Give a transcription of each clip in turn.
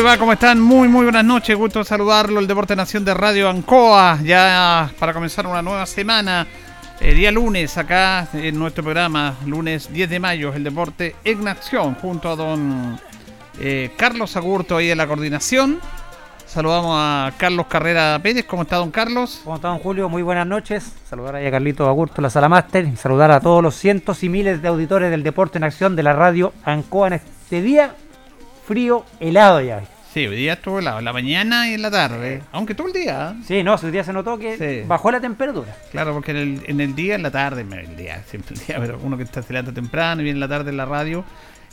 ¿Cómo están? Muy, muy buenas noches. Gusto saludarlo. El Deporte Nación de Radio Ancoa. Ya para comenzar una nueva semana. El día lunes, acá en nuestro programa, lunes 10 de mayo, el Deporte en Acción, junto a don eh, Carlos Agurto ahí en la coordinación. Saludamos a Carlos Carrera Pérez. ¿Cómo está, don Carlos? ¿Cómo está, don Julio? Muy buenas noches. Saludar ahí a Carlito Agurto, la Sala Máster. Y saludar a todos los cientos y miles de auditores del Deporte en Acción de la radio Ancoa en este día frío, helado ya. Sí, hoy día estuvo helado, en la mañana y en la tarde, aunque todo el día. Sí, no, hoy día se notó que Sí. bajó la temperatura. Claro, porque en el, en el día, en la tarde, el día, siempre el día, pero uno que está se levanta temprano y viene en la tarde en la radio,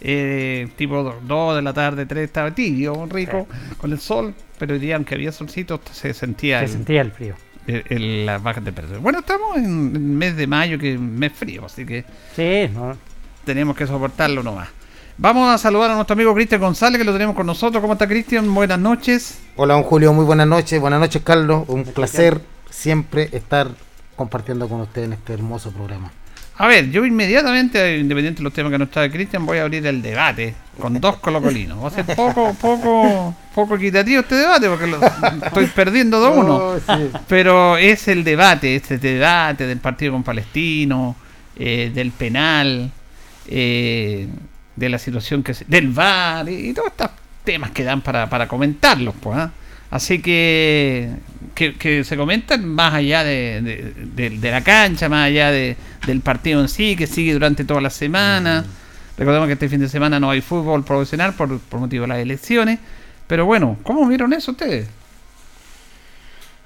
eh, tipo 2 de la tarde, 3, estaba tibio, rico, con el sol, pero hoy día, aunque había solcito, se sentía, Se el- sentía el frío. el- el- la baja temperatura. Bueno, estamos en el mes de mayo, que es un mes frío, así que Sí, no. tenemos que soportarlo nomás. Vamos a saludar a nuestro amigo Cristian González, que lo tenemos con nosotros. ¿Cómo está Cristian? Buenas noches. Hola, don Julio, muy buenas noches. Buenas noches, Carlos. Un placer siempre estar compartiendo con usted en este hermoso programa. A ver, yo inmediatamente, independiente de los temas que nos trae Cristian, voy a abrir el debate con dos colocolinos. Va a ser poco, poco, poco equitativo este debate porque lo- estoy perdiendo 2-1. Oh, sí. Pero es el debate, este debate del partido con Palestino, eh, del penal, eh, de la situación que se, del VAR y, y todos estos temas que dan para, para comentarlos. Pues, ¿ah? Así que, que que se comentan más allá de, de- de- de la cancha, más allá de, del partido en sí, que sigue durante toda la semana. Recordemos que este fin de semana no hay fútbol profesional por, por motivo de las elecciones. Pero bueno, ¿cómo vieron eso ustedes?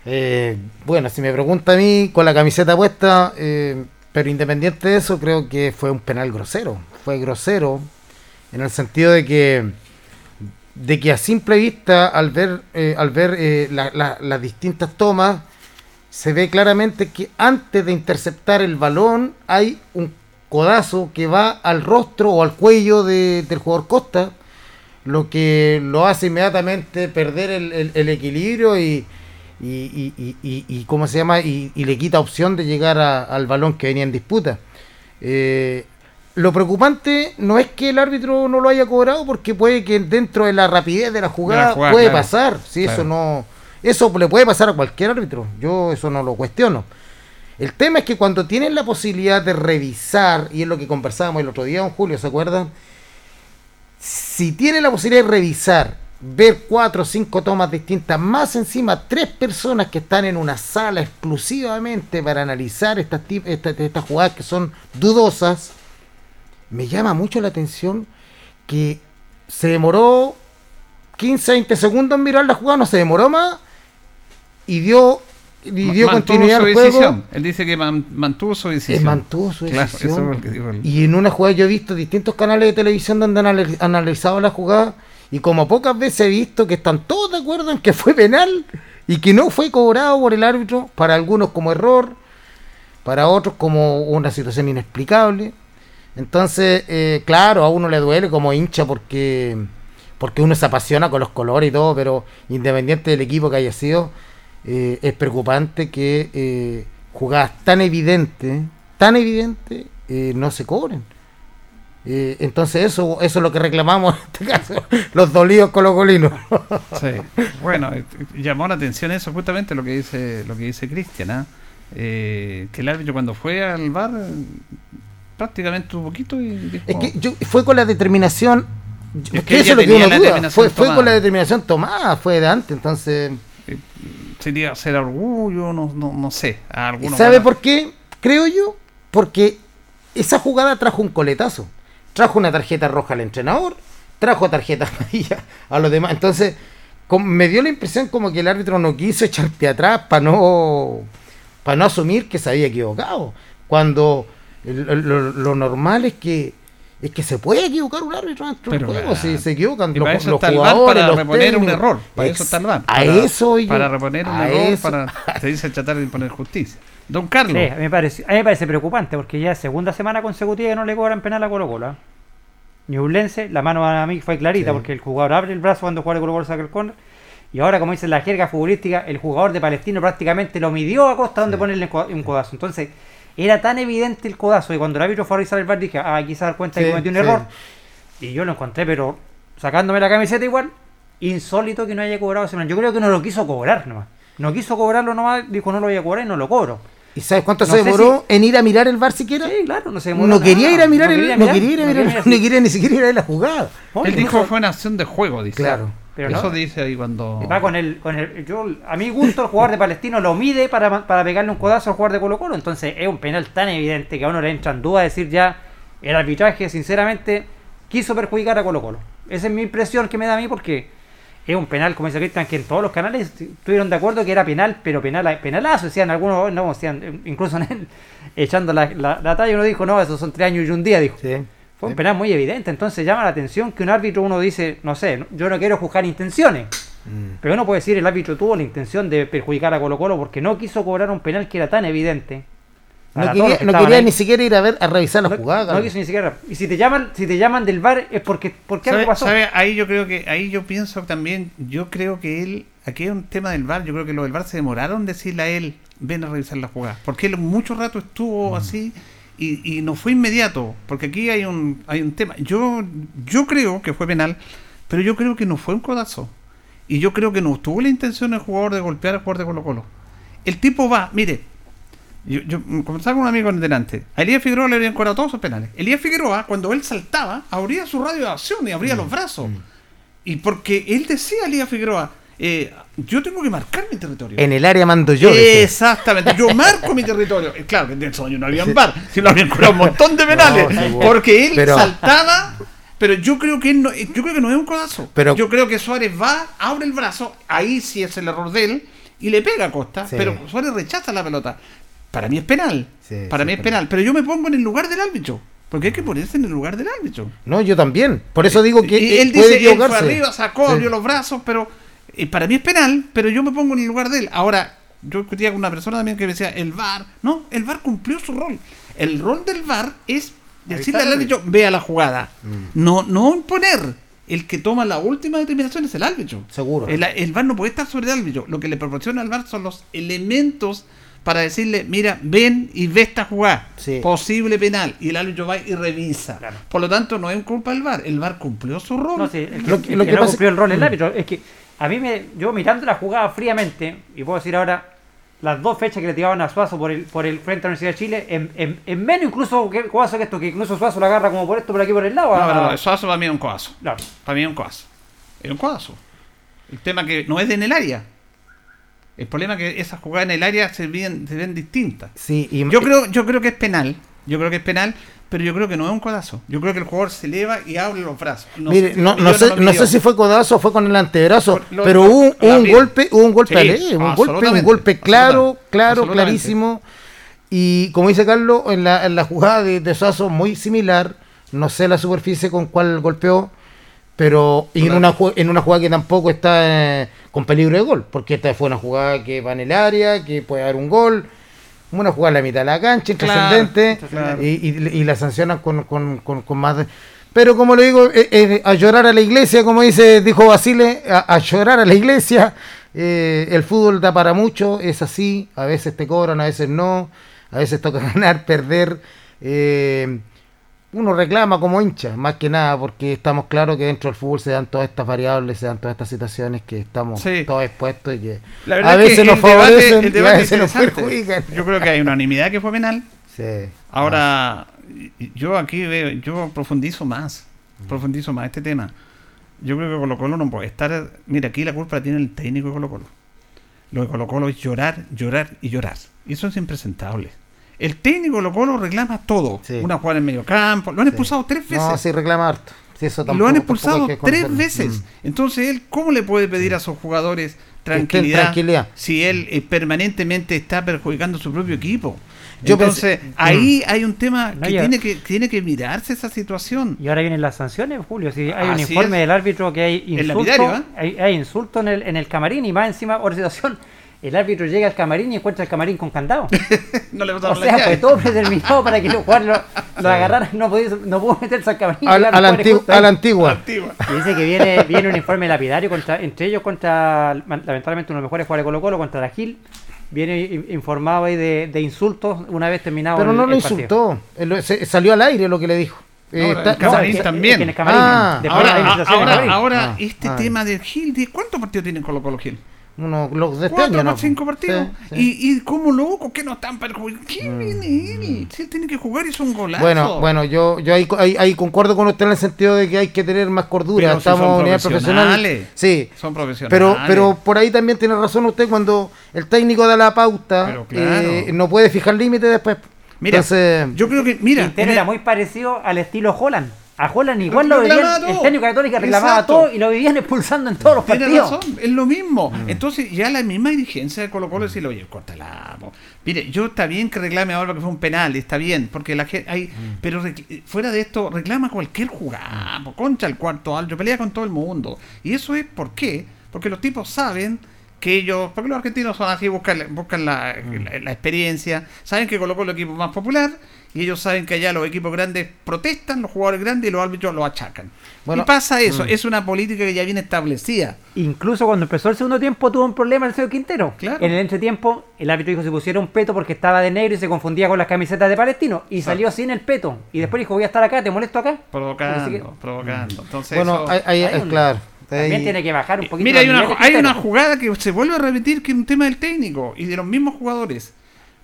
Eh, bueno, si me pregunta a mí, con la camiseta puesta, eh, pero independiente de eso, creo que fue un penal grosero. Fue grosero en el sentido de que de que a simple vista, al ver, eh, al ver eh, la- la- las distintas tomas, se ve claramente que antes de interceptar el balón hay un codazo que va al rostro o al cuello de- del jugador Costa, lo que lo hace inmediatamente perder el, equilibrio y, y, y, y, y- ¿cómo se llama? Y, le quita opción de llegar al balón que venía en disputa. Eh, lo preocupante no es que el árbitro no lo haya cobrado, porque puede que dentro de la rapidez de la jugada, jugada, puede claro. pasar. Sí, Claro. eso no, eso le puede pasar a cualquier árbitro. Yo eso no lo cuestiono. El tema es que cuando tienen la posibilidad de revisar, y es lo que conversábamos el otro día, don Julio, ¿se acuerdan? Si tienen la posibilidad de revisar, ver cuatro o cinco tomas distintas, más encima tres personas que están en una sala exclusivamente para analizar estas, estas, estas jugadas que son dudosas, me llama mucho la atención que se demoró 15, 20 segundos en mirar la jugada, no se demoró más, y dio, y dio Mantuvo continuidad su al juego. decisión. Él dice que man- mantuvo su Eh, decisión. mantuvo su Claro, decisión. eso es. Y en una jugada yo he visto distintos canales de televisión donde han anali- analizado la jugada y como pocas veces he visto que están todos de acuerdo en que fue penal y que no fue cobrado por el árbitro, para algunos como error, para otros como una situación inexplicable. Entonces, eh, claro, a uno le duele como hincha porque, porque uno se apasiona con los colores y todo, pero independiente del equipo que haya sido, eh, es preocupante que eh, jugadas tan evidentes, tan evidentes, no se cobren. Entonces eso, eso es lo que reclamamos en este caso, los dolidos colocolinos. Sí. Bueno, llamó la atención eso justamente lo que dice lo que dice Cristian, ¿ah? Que el árbitro cuando fue al bar prácticamente un poquito y dijo, Es que yo, fue con la determinación. Es que que eso es lo que uno duda. Fue, fue tomada. con la determinación tomada, fue de antes. Entonces, sería ser orgullo, no, no, no sé. ¿sabe por qué? Creo yo, porque esa jugada trajo un coletazo. Trajo una tarjeta roja al entrenador, trajo tarjeta amarilla a los demás. Entonces, me dio la impresión como que el árbitro no quiso echar pie atrás para no, para no asumir que se había equivocado. Cuando el- el- lo, lo normal es que es que se puede equivocar un árbitro dentro del Pero, juego, si se equivocan los, para eso los el jugadores, para los reponer un error. Para eso está el VAR. A Para, eso yo. para reponer un error, eso. para se dice tratar de imponer justicia. Don Carlos, Sí, a mí, me parece, a mí me parece preocupante porque ya es segunda semana consecutiva que no le cobran penal a Colo Colo. ¿ah? Ñublense, la mano a mí fue clarita Sí. porque el jugador abre el brazo cuando juega Colo Colo saca el córner. Y ahora, como dice la jerga futbolística, el jugador de Palestino prácticamente lo midió a costa donde ponerle un un codazo. Entonces, era tan evidente el codazo y cuando el árbitro fue a revisar el bar dije, ah, aquí se da cuenta Sí, que cometió un sí. error. Y yo lo encontré, pero sacándome la camiseta igual, insólito que no haya cobrado ese penal. Yo creo que no lo quiso cobrar nomás. No quiso cobrarlo nomás, dijo no lo voy a cobrar y no lo cobro. ¿Y sabes cuánto No se demoró en ir a mirar el bar siquiera? Sí, claro, no se no demoró nada. quería ir a mirar No el, quería no quería ir a no mirar, no quería ni siquiera ir a la jugada. No, él dijo que fue una acción de juego, dice. Claro. Pero eso no. dice ahí cuando. Va con el, con el yo, a mi gusto el jugador de Palestino lo mide para, para pegarle un codazo al jugador de Colo Colo, entonces es un penal tan evidente que a uno le entra en duda decir ya el arbitraje sinceramente quiso perjudicar a Colo Colo. Esa es mi impresión que me da a mí porque es un penal, como dice Cristian, que en todos los canales estuvieron de acuerdo que era penal, pero penal, penalazo, decían algunos, no, decían, incluso en él, echando la, la, la talla uno dijo, no, esos son tres años y un día, dijo. Sí. Fue un penal muy evidente, entonces llama la atención que un árbitro uno dice, no sé, yo no quiero juzgar intenciones, Mm. pero uno puede decir el árbitro tuvo la intención de perjudicar a Colo Colo porque no quiso cobrar un penal que era tan evidente. No quería, no ahí. ni siquiera ir a ver a revisar la No- jugada. no quiso ni siquiera. Y si te llaman, si te llaman del bar es porque, porque algo ¿Sabe, pasó. sabe? Ahí yo creo que, ahí yo pienso también, yo creo que él, aquí hay un tema del VAR, yo creo que los del VAR se demoraron decirle a él, ven a revisar la jugada, porque él mucho rato estuvo así y, y no fue inmediato, porque aquí hay un, hay un tema. Yo, yo creo que fue penal, pero yo creo que no fue un codazo. Y yo creo que no tuvo la intención el jugador de golpear al jugador de Colo Colo. El tipo va, mire, yo, yo mm, conversaba con un amigo en delante. A Elías Figueroa le habían cobrado todos sus penales. Elías Figueroa, cuando él saltaba, abría su radio de acción y abría los brazos. Y porque él decía, Elías Figueroa, eh, yo tengo que marcar mi territorio. En el área mando yo. Exactamente, yo marco mi territorio. Eh, Claro que en esos años no había bar, si lo habían cobrado un montón de penales. No, porque él pero- saltaba, pero yo creo que él no, eh, yo creo que no es un codazo. Pero- yo creo que Suárez va, abre el brazo, ahí sí es el error de él, y le pega a Costa, Sí. pero Suárez rechaza la pelota. Para mí es penal. Sí, para sí, mí es penal. Pero yo me pongo en el lugar del árbitro. Porque hay que ponerse en el lugar del árbitro. No, yo también. Por eso digo que Y eh, él puede dice, él fue arriba, sacó, abrió los brazos, pero eh, para mí es penal, pero yo me pongo en el lugar de él. Ahora, yo discutía con una persona también que me decía, el VAR, no, el VAR cumplió su rol. El rol del VAR es decirle al árbitro, vea la jugada. Mm. No, no imponer, el que toma la última determinación es el árbitro. Seguro. El, el VAR no puede estar sobre el árbitro. Lo que le proporciona al VAR son los elementos para decirle, mira, ven y ve esta jugada. Sí. Posible penal. Y el árbitro va y revisa. Claro. Por lo tanto, no es culpa del VAR. El VAR cumplió su rol. No, sí, el que, Lo el que- que lo que no pasa- cumplió el rol del Mm. árbitro. Es que a mí me. Yo mirando la jugada fríamente, y puedo decir ahora, las dos fechas que le tiraban a Suazo por el, por el frente a la Universidad de Chile, en, en, en menos incluso que Suazo que esto, que incluso Suazo la agarra como por esto, por aquí por el lado. No, a- pero eso para mí es un codazo. Claro. Para mí es un codazo. Es un codazo. El tema que no es de en el área. El problema es que esas jugadas en el área se ven, se ven distintas. Sí, y Yo creo, yo creo que es penal. Yo creo que es penal, pero yo creo que no es un codazo. Yo creo que el jugador se eleva y abre los brazos. Mire, no, yo no sé, no sé si fue codazo o fue con el antebrazo, Por- lo- pero hubo un, golpe, hubo un golpe Sí, un golpe, un absolutamente, golpe claro, claro, clarísimo. Y como dice Carlos, en la, en la jugada de, de Suazo muy similar, no sé la superficie con cuál golpeó, pero y en una, en una jugada que tampoco está eh, con peligro de gol, porque esta fue una jugada que va en el área, que puede haber un gol, jugada en la mitad de la cancha, intrascendente, claro. y, y- y la sancionan con, con- con- con más... de- Pero como le digo, eh, eh, a llorar a la iglesia, como dice dijo Basile, a, a llorar a la iglesia. eh, el fútbol da para mucho, es así. A veces te cobran, a veces no. A veces toca ganar, perder. Uno reclama como hincha, más que nada, porque estamos claros que dentro del fútbol se dan todas estas variables, se dan todas estas situaciones que estamos Sí. todos expuestos y que La verdad a es que veces nos debate- favorecen el y a debate veces nos perjudican. Yo creo que hay unanimidad que fue penal. Sí. Ahora, yo aquí veo, yo profundizo más, profundizo más este tema. Yo creo que Colo Colo no puede estar. Mira, aquí la culpa la tiene el técnico de Colo Colo. Lo de Colo Colo es llorar, llorar y llorar. Y eso es impresentable. El técnico de Colo Colo reclama todo. Sí. Una jugada en medio campo. Lo han expulsado tres veces. No, sí reclama harto. Sí, eso Y tampoco- lo han expulsado tres veces. Mm. Entonces, él, ¿cómo le puede pedir a sus jugadores tranquilidad, tranquilidad. si él eh, permanentemente está perjudicando a su propio equipo? Yo Entonces, pensé- ahí hay un tema No, que tiene que tiene que mirarse esa situación. Y ahora vienen las sanciones, Julio. Si hay un informe es. del árbitro que hay insulto, ¿eh? hay, hay insulto en el, en el camarín y más encima, otra situación, el árbitro llega al camarín y encuentra el camarín con candado. no le o sea, fue todo predeterminado para que los jugadores lo, lo agarraran, no, podía, no pudo meterse al camarín. Al- a, la antigua, a la ahí. antigua. Antigua. Y dice que viene, viene un informe lapidario contra, entre ellos contra, lamentablemente, uno de los mejores jugadores de Colo Colo, contra la Gil. Viene informado ahí de, de insultos una vez terminado Pero el- no lo insultó. Él lo- se- salió al aire lo que le dijo. Eh, Ahora, está- es también. es que Ah, Ahora, ahora, ahora Ah, este ah. tema del Gil, ¿de ¿cuántos partidos tiene Colo Colo Gil? Uno, los de este Cuatro año, más ¿no? cinco partidos. Sí, sí. Y, y como loco que no están perjudicando. ¿Qué viene él? Si él tiene que jugar es un golazo. Bueno, bueno, yo, yo ahí, ahí, ahí concuerdo con usted en el sentido de que hay que tener más cordura. Pero si Estamos son a nivel profesional. profesionales. Sí. Son profesionales. Pero, pero por ahí también tiene razón usted cuando el técnico da la pauta, claro. eh, no puede fijar límites después. Mira, Entonces, yo creo que, mira, Quintero era muy parecido al estilo Holland. A Holland igual Lo lo vivían, técnico católico reclamaba Exacto. todo y lo vivían expulsando en todos los Tiene partidos. razón, es lo mismo. Entonces, ya la misma dirigencia de Colo Colo decirle, oye, córtala. po". Mire, yo está bien que reclame ahora que fue un penal, está bien, porque la gente hay, pero rec- fuera de esto, reclama cualquier jugada, po, concha el cuarto alto, pelea con todo el mundo. Y eso es por qué, porque los tipos saben que ellos, porque los argentinos son así, buscan, buscan la, la- la experiencia, saben que Colo Colo es el equipo más popular, y ellos saben que allá los equipos grandes protestan, los jugadores grandes, y los árbitros lo achacan. Bueno, y pasa eso, es una política que ya viene establecida. Incluso cuando empezó el segundo tiempo tuvo un problema el señor Quintero. Claro. En el entretiempo, el árbitro dijo se pusiera un peto porque estaba de negro y se confundía con las camisetas de Palestino. Y salió sin el peto. Y después dijo, voy a estar acá, ¿te molesto acá? Provocando, que- provocando. Entonces, bueno, eso- hay un- claro. También Ahí- tiene que bajar un poquito. Mira, hay los una, hay una jugada que se vuelve a repetir que es un tema del técnico y de los mismos jugadores.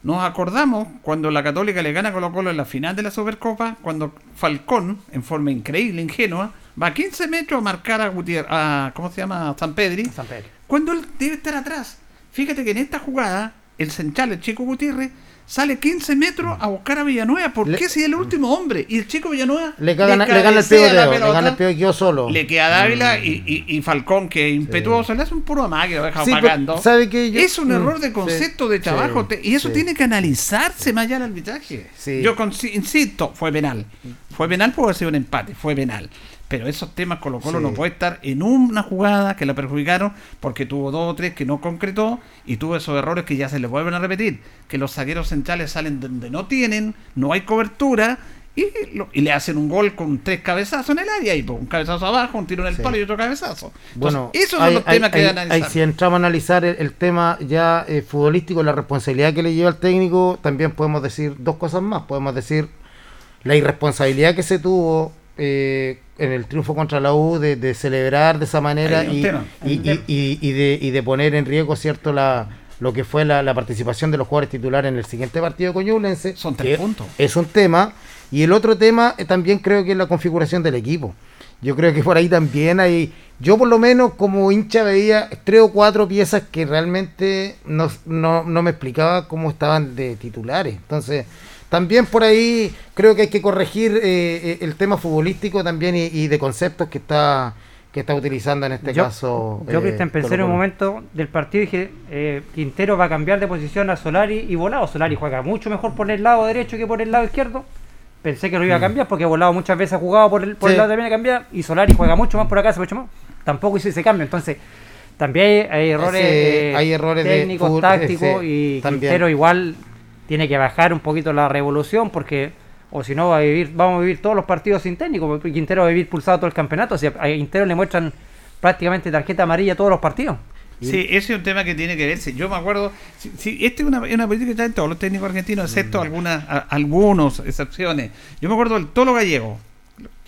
Nos acordamos cuando la Católica le gana a Colo Colo en la final de la Supercopa, cuando Falcón, en forma increíble, ingenua, va a 15 metros a marcar a Gutiérrez, a, ¿cómo se llama? A San Pedri, San Pedro. cuando él debe estar atrás. Fíjate que en esta jugada, el central, el chico Gutiérrez, sale 15 metros a buscar a Villanueva. ¿Por Le- qué si es el último hombre? Y el chico Villanueva Le, gana, le gana el pivoteo, le gana el pivoteo y quedó solo. le queda Dávila y, y, y Falcón, que es impetuoso, le hace un puro amague, lo deja Sí, pero pagando. Yo- es un mm, error de sí, concepto de trabajo te- y eso tiene que analizarse más allá del arbitraje. Yo insisto, fue penal. Fue penal por haber sido un empate, fue penal. Pero esos temas Colo Colo Sí. no puede estar en una jugada que la perjudicaron porque tuvo dos o tres que no concretó y tuvo esos errores que ya se le vuelven a repetir. Que los zagueros centrales salen donde no tienen, no hay cobertura Y, lo- y le hacen un gol con tres cabezazos en el área y pues, un cabezazo abajo, un tiro en el Sí. palo y otro cabezazo. Entonces, Bueno, esos son hay- los hay- temas que hay- hay- analizar. si entramos a analizar el, el tema ya eh, futbolístico, la responsabilidad que le lleva al técnico, también podemos decir dos cosas más. Podemos decir la irresponsabilidad que se tuvo eh, en el triunfo contra la U de, de celebrar de esa manera y, y- y- de, y de poner en riesgo cierto la lo que fue la, la participación de los jugadores titulares en el siguiente partido con Ñublense. Son tres puntos. Es un tema. Y el otro tema eh, también creo que es la configuración del equipo. Yo creo que por ahí también hay. Yo, por lo menos, como hincha, veía tres o cuatro piezas que realmente no, no, no me explicaba cómo estaban de titulares. Entonces, también por ahí creo que hay que corregir eh, eh, el tema futbolístico también y, y de conceptos que está que está utilizando en este yo, caso. yo eh, Cristian, pensé en un momento del partido y dije, eh, Quintero va a cambiar de posición a Solari y Volado. Solari juega mucho mejor por el lado derecho que por el lado izquierdo. Pensé que lo iba a cambiar porque Volado muchas veces ha jugado por el, por el Mm. Lado también a cambiar y Solari juega mucho más por acá, se mucho más. Tampoco hizo ese cambio. Entonces, también hay, hay errores, Ese- eh, hay errores de técnicos, fútbol, tácticos ese, y también. Quintero igual tiene que bajar un poquito la revolución porque o si no va a vivir, vamos a vivir todos los partidos sin técnico, porque Quintero va a vivir pulsado todo el campeonato, o sea, a Quintero le muestran prácticamente tarjeta amarilla a todos los partidos. Sí, ese es un tema que tiene que verse. Yo me acuerdo, sí, sí, esta es una, una política que está en todos los técnicos argentinos, excepto algunas, a- algunos excepciones. Yo me acuerdo del Tolo Gallego.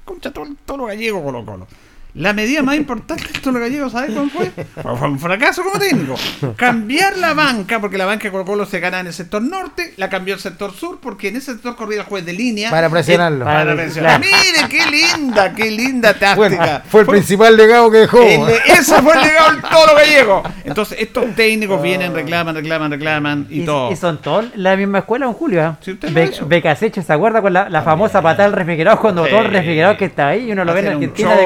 Concha, todo el Tolo Gallego Colo Colo. La medida más importante del Tolo Gallego, ¿sabes cuál fue? Fue fue un fracaso como técnico. Cambiar la banca, porque la banca de Colo Colo se gana en el sector norte, la cambió al sector sur, porque en ese sector corría el juez de línea. Para presionarlo. Eh, para Para presionar. presionar. Mire, qué linda, qué linda táctica. Bueno, fue el principal legado que dejó. El- ese fue el legado del toro gallego. Entonces, estos técnicos vienen, reclaman, reclaman, reclaman y, todo. y son todos la misma escuela, don Julio. ¿eh? Sí, usted lo Be- ¿se acuerda con la, la famosa patada del refrigerador? Cuando Sí. todo el refrigerador que está ahí y uno lo ve en Argentina show.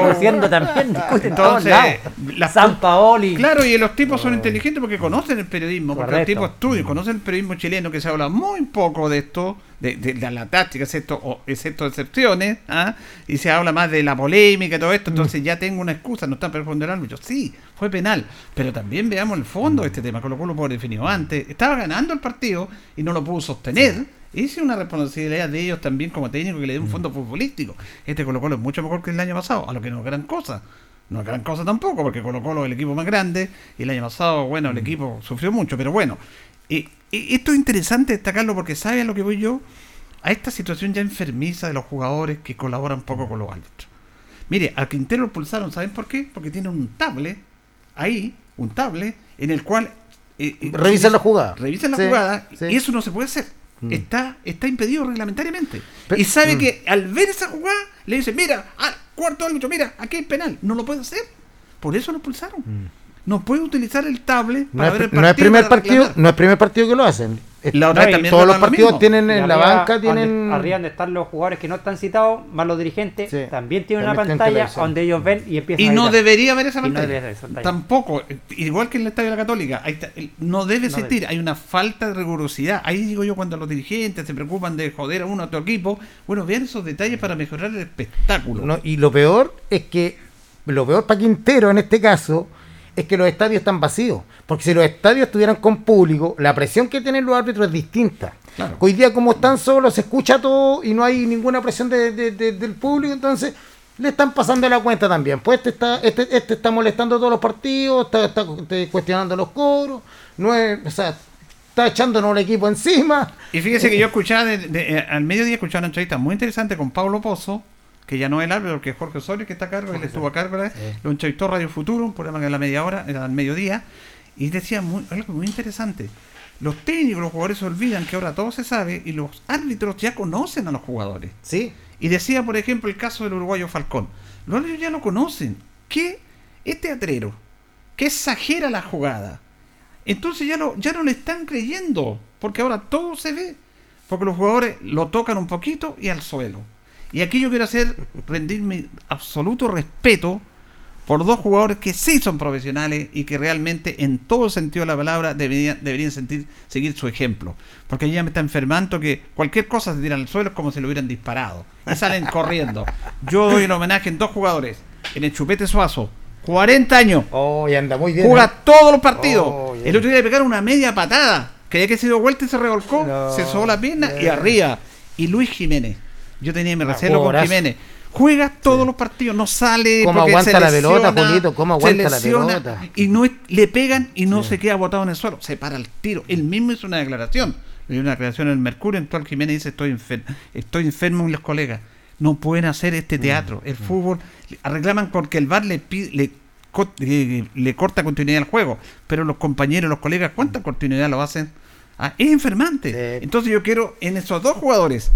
También, discuten en todos Entonces, lados. las- San Paoli. Claro, y los tipos son inteligentes porque conocen el periodismo, porque los tipos estudian, conocen el periodismo chileno, que se habla muy poco de esto, de, de la, la táctica, excepto, o- excepto excepciones, ¿ah? y se habla más de la polémica y todo esto, entonces ya tengo una excusa, no está perfecto el árbitro. Sí, fue penal, pero también veamos el fondo de este tema, Colo Colo por definido antes, estaba ganando el partido y no lo pudo sostener. Es una responsabilidad de ellos también como técnico que le dé un fondo futbolístico. Este Colo Colo es mucho mejor que el año pasado, a lo que no es gran cosa. No es gran cosa tampoco, porque Colo Colo es el equipo más grande y el año pasado, bueno, el equipo sufrió mucho, pero bueno. Y, y esto es interesante destacarlo porque ¿sabe a lo que voy yo? A esta situación ya enfermiza de los jugadores que colaboran poco con los árbitros. Mire, al Quintero lo pulsaron, ¿saben por qué? Porque tiene un tablet ahí, un tablet, en el cual... eh, eh, Revisan la jugada. Revisan la Sí, jugada sí. y eso no se puede hacer. Mm. Está, está impedido reglamentariamente. Y sabe mm. que al ver esa jugada le dice, mira, al cuarto árbitro, mira, aquí hay penal. No lo puede hacer. Por eso lo pulsaron. No puede utilizar el tablet Mm. No para es, ver el no es primer partido, no es primer partido que lo hacen. La otra No, también todos los lo partidos tienen en la banca donde- tienen Arriba donde están los jugadores que no están citados, más los dirigentes, Sí. también tienen una pantalla donde ellos ven y empiezan Y a no debería haber esa Y no pantalla. debería haber esa pantalla. Tampoco. eh, Igual que en el Estadio de la Católica. ahí está, el- no debe No existir. debe. Hay una falta de rigurosidad. Ahí digo yo, cuando los dirigentes se preocupan de joder a uno a otro equipo, bueno, vean esos detalles para mejorar el espectáculo. No, y lo peor es que, lo peor para Quintero en este caso, es que los estadios están vacíos. Porque si los estadios estuvieran con público, la presión que tienen los árbitros es distinta. Claro. Hoy día, como están solos, se escucha todo y no hay ninguna presión de- de- de- del público, entonces le están pasando la cuenta también. Pues este está, este, este está molestando todos los partidos, está, está, cuestionando los coros, no es, o sea, está echándonos el equipo encima. Y fíjese que yo escuchaba, de- de- eh, al mediodía escuchaba una entrevista muy interesante con Pablo Pozo, que ya no es el árbitro, que es Jorge Osorio, que está a cargo, él estuvo a cargo, ¿verdad? lo entrevistó Radio Futuro, un programa que era a la media hora, era al mediodía, y decía muy, algo muy interesante. Los técnicos, los jugadores se olvidan que ahora todo se sabe y los árbitros ya conocen a los jugadores. Sí, Y decía, por ejemplo, el caso del uruguayo Falcón. Los árbitros ya lo conocen. Que es teatrero, que exagera la jugada. Entonces ya, lo, ya no le están creyendo, porque ahora todo se ve. Porque los jugadores lo tocan un poquito y al suelo. Y aquí yo quiero hacer, rendir mi absoluto respeto por dos jugadores que sí son profesionales y que realmente en todo sentido de la palabra deberían, deberían sentir, seguir su ejemplo. Porque ya me está enfermando que cualquier cosa se tiran al suelo es como si lo hubieran disparado. Y salen corriendo. Yo doy un homenaje en dos jugadores. En el Chupete Suazo, 40 años. oh, y anda muy bien. Juega ¿eh? todos los partidos. Oh, el otro día le pegaron una media patada. Creía que se dio vuelta y se revolcó. No, se sobó la pierna y bien. arriba. Y Luis Jiménez. Yo tenía mi Ah, recelo con. Jiménez. Juega todos los partidos, no sale. ¿Cómo aguanta se la pelota, Julito? ¿Cómo aguanta la pelota? Y no es- le pegan y no se queda botado en el suelo. Se para el tiro. Él mismo hizo una declaración. Dio una declaración en el Mercurio, en cual Jiménez dice: Estoy enfermo, estoy enfermo y los colegas. No pueden hacer este teatro. El fútbol. Reclaman porque el VAR le, pi- le, co- le- le corta continuidad al juego. Pero los compañeros, los colegas, ¿cuánta continuidad lo hacen? Ah, es enfermante. Sí. Entonces yo quiero en esos dos jugadores,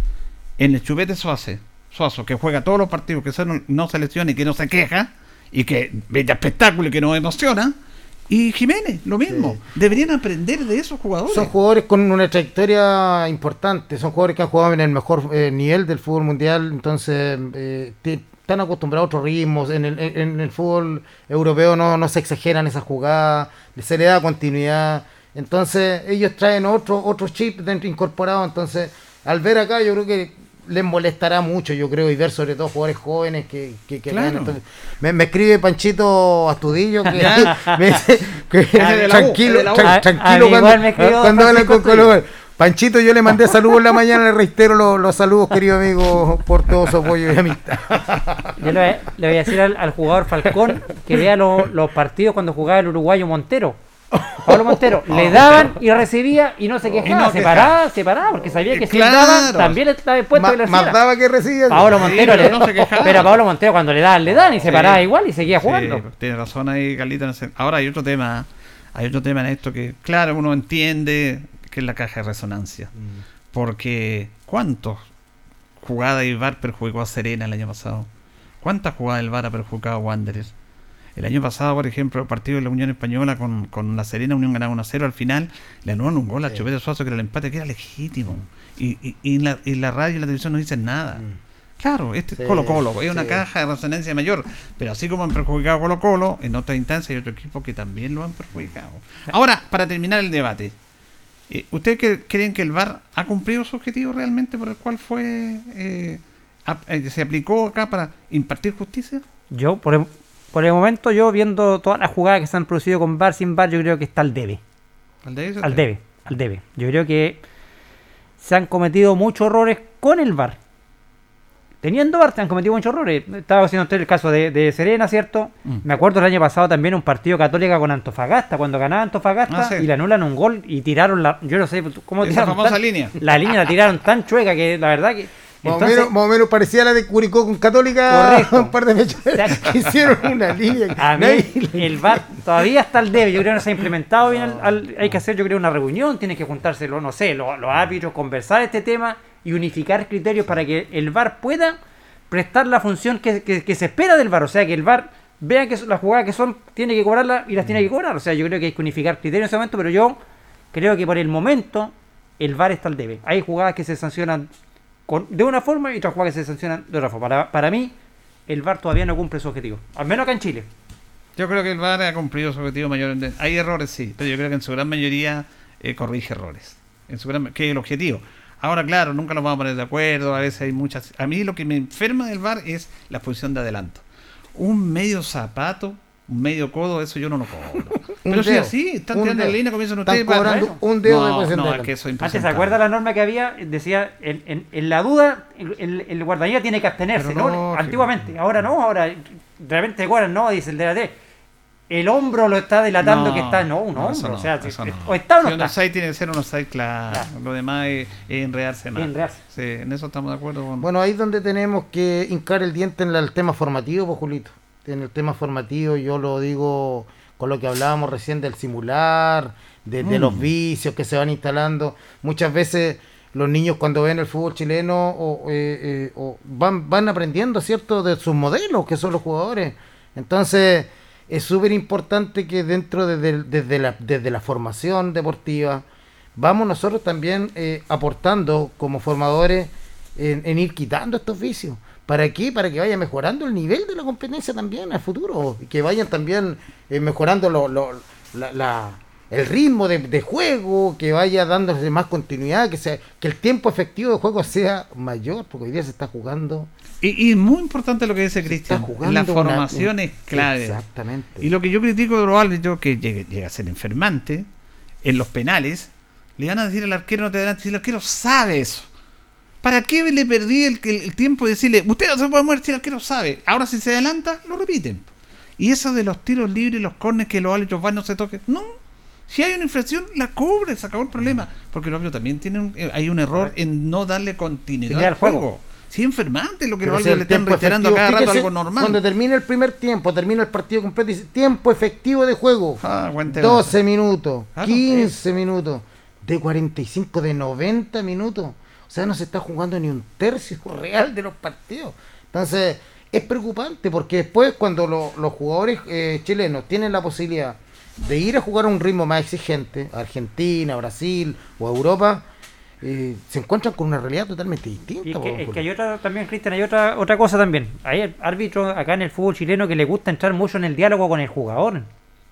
en el Chupete Suazo, Suazo, que juega todos los partidos, que son- no se lesiona y que no se queja, y que ve el espectáculo y que nos emociona, y Jiménez, lo mismo. Deberían aprender de esos jugadores. Son jugadores con una trayectoria importante, son jugadores que han jugado en el mejor eh, nivel del fútbol mundial, entonces eh, están acostumbrados a otros ritmos, en el, en- en el fútbol europeo no, no se exageran esas jugadas, se le da continuidad, entonces ellos traen otro, otro chip dentro incorporado, entonces al ver acá yo creo que les molestará mucho, yo creo, y ver sobre todo jugadores jóvenes que, que, que Claro. me, me escribe Panchito Astudillo que me de U, tranquilo, es de la U. tran- A- a tranquilo cuando, me cuando hablan con Colo. Panchito, yo le mandé saludos en la mañana, le reitero los, los saludos, querido amigo, por todo su apoyo y amistad. Yo le, voy a- le voy a decir al, al jugador Falcón que vea lo- los partidos cuando jugaba el uruguayo Montero. Pablo Montero, le daban y recibía y no se quejaba, no se paraba, se paraba, porque sabía que si le daban también estaba dispuesto a que lo Más hiciera. daba que recibía. Pablo Montero pero le- no se quejaba. pero a Pablo Montero cuando le daban, le dan y se Sí. paraba igual y seguía jugando. Sí, tiene razón ahí, Carlita. Ahora hay otro tema. Hay otro tema en esto que, claro, uno entiende que es la caja de resonancia. Mm. Porque, ¿cuántos jugadas y VAR perjudicó a Serena el año pasado? ¿Cuántas jugadas del VAR ha perjudicado a Wanderers? El año pasado, por ejemplo, el partido de la Unión Española con, con la Serena, Unión ganaba 1-0 al final, le anularon un gol a Sí. Chupete Suazo que era el empate, que era legítimo. Y, y, la, y la radio y la televisión no dicen nada. Claro, este Sí, es Colo Colo, es una sí. caja de resonancia mayor, pero así como han perjudicado a Colo Colo, en otra instancia hay otro equipo que también lo han perjudicado. Ahora, para terminar el debate, eh, ¿ustedes que- creen que el VAR ha cumplido su objetivo realmente por el cual fue eh, eh, se aplicó acá para impartir justicia? Yo, por el, por el momento, yo viendo todas las jugadas que se han producido con VAR, sin VAR, yo creo que está al debe. ¿Al de eso? Al debe, al debe. Yo creo que se han cometido muchos errores con el VAR. Teniendo VAR se han cometido muchos errores. Estaba haciendo usted el caso de, de Serena, ¿cierto? Mm. Me acuerdo el año pasado también un partido católica con Antofagasta, cuando ganaba Antofagasta Ah, sí. y le anulan un gol y tiraron la... Yo no sé cómo Esa tiraron famosa tan- línea. La línea la tiraron tan chueca que la verdad que... Más, Entonces, o menos, más o menos parecía la de Curicó con Católica Correcto. un par de que Hicieron una línea. A mí el VAR todavía está al debe. Yo creo que no se ha implementado bien. al- al- hay que hacer, yo creo, una reunión. Tiene que juntarse, lo- no sé, los, los árbitros, conversar este tema y unificar criterios para que el VAR pueda prestar la función que, que- que se espera del VAR. O sea, que el VAR vea que las jugadas que son, tiene que cobrarlas y las tiene que cobrar. O sea, yo creo que hay que unificar criterios en ese momento, pero yo creo que por el momento el VAR está al debe. Hay jugadas que se sancionan de una forma y otras jugadas que se sancionan de otra forma. Para, para mí, el VAR todavía no cumple su objetivo. Al menos acá en Chile. Yo creo que el VAR ha cumplido su objetivo mayor. Hay errores, sí, pero yo creo que en su gran mayoría eh, corrige errores. En su gran, que es el objetivo. Ahora, claro, nunca nos vamos a poner de acuerdo. A veces hay muchas. A mí lo que me enferma del VAR es la posición de adelanto. Un medio zapato, medio codo, eso yo no lo cobro. Un Pero si dedo, así, están un tirando en línea, comienzan ustedes. cobrando bueno. un dedo de no, de no, es que eso es Antes, ¿se impresentable. acuerda la norma que había? Decía, en, en- en la duda, el, el, tiene que abstenerse, ¿no? Antiguamente, ahora no, ahora de repente cobran, no, dice el DLT. El hombro lo está delatando No, que está, no, un hombro, no, o sea, eso si- no. o está o no Si un está. offside tiene que ser un offside claro. Claro. Lo demás es, es enredarse más. Enredarse. Sí, en eso estamos de acuerdo con. Bueno, ahí es donde tenemos que hincar el diente en la- el tema formativo, pues Julito. En el tema formativo yo lo digo con lo que hablábamos recién del simular, de, de Mm. los vicios que se van instalando. Muchas veces los niños cuando ven el fútbol chileno o, eh, eh, o van, van aprendiendo, ¿cierto?, de sus modelos, que son los jugadores. Entonces, es súper importante que dentro de- de- desde, la, desde la formación deportiva, vamos nosotros también eh, aportando como formadores en, en ir quitando estos vicios. ¿Para qué? Para que vaya mejorando el nivel de la competencia también al futuro. Y que vayan también eh, mejorando lo- lo- la- la- el ritmo de, de juego, que vaya dándose más continuidad, que, sea, que el tiempo efectivo de juego sea mayor, porque hoy día se está jugando. Y, y muy importante lo que dice Cristian. La una- formación es clave. Exactamente. Y lo que yo critico de los árbitros, que llega a ser enfermante, en los penales, le van a decir al arquero no te adelantes. Si el arquero sabe eso. ¿Para qué le perdí el, el- el tiempo de decirle, usted no se puede mover si el arquero sabe? Ahora si se adelanta, lo repiten. Y eso de los tiros libres, los corners que los árbitros van no se toquen. No. Si hay una infracción, la cobre, se acabó el problema. Porque los árbitros también tienen un- eh, hay un error en no darle continuidad al juego. juego. Sí, enfermante lo que los si le están reiterando a cada rato fíjese, algo normal. Cuando termina el primer tiempo, termina el partido completo, dice tiempo efectivo de juego. Ah, aguante 12 minutos, Claro, 15 minutos, de 45, de 90 minutos. O sea, no se está jugando ni un tercio real de los partidos. Entonces, es preocupante porque después cuando lo- los jugadores eh, chilenos tienen la posibilidad de ir a jugar a un ritmo más exigente, a Argentina, Brasil o a Europa, eh, se encuentran con una realidad totalmente distinta. Y es que, es que hay otra también, Cristian, hay otra otra cosa también. Hay árbitros acá en el fútbol chileno que le gusta entrar mucho en el diálogo con el jugador.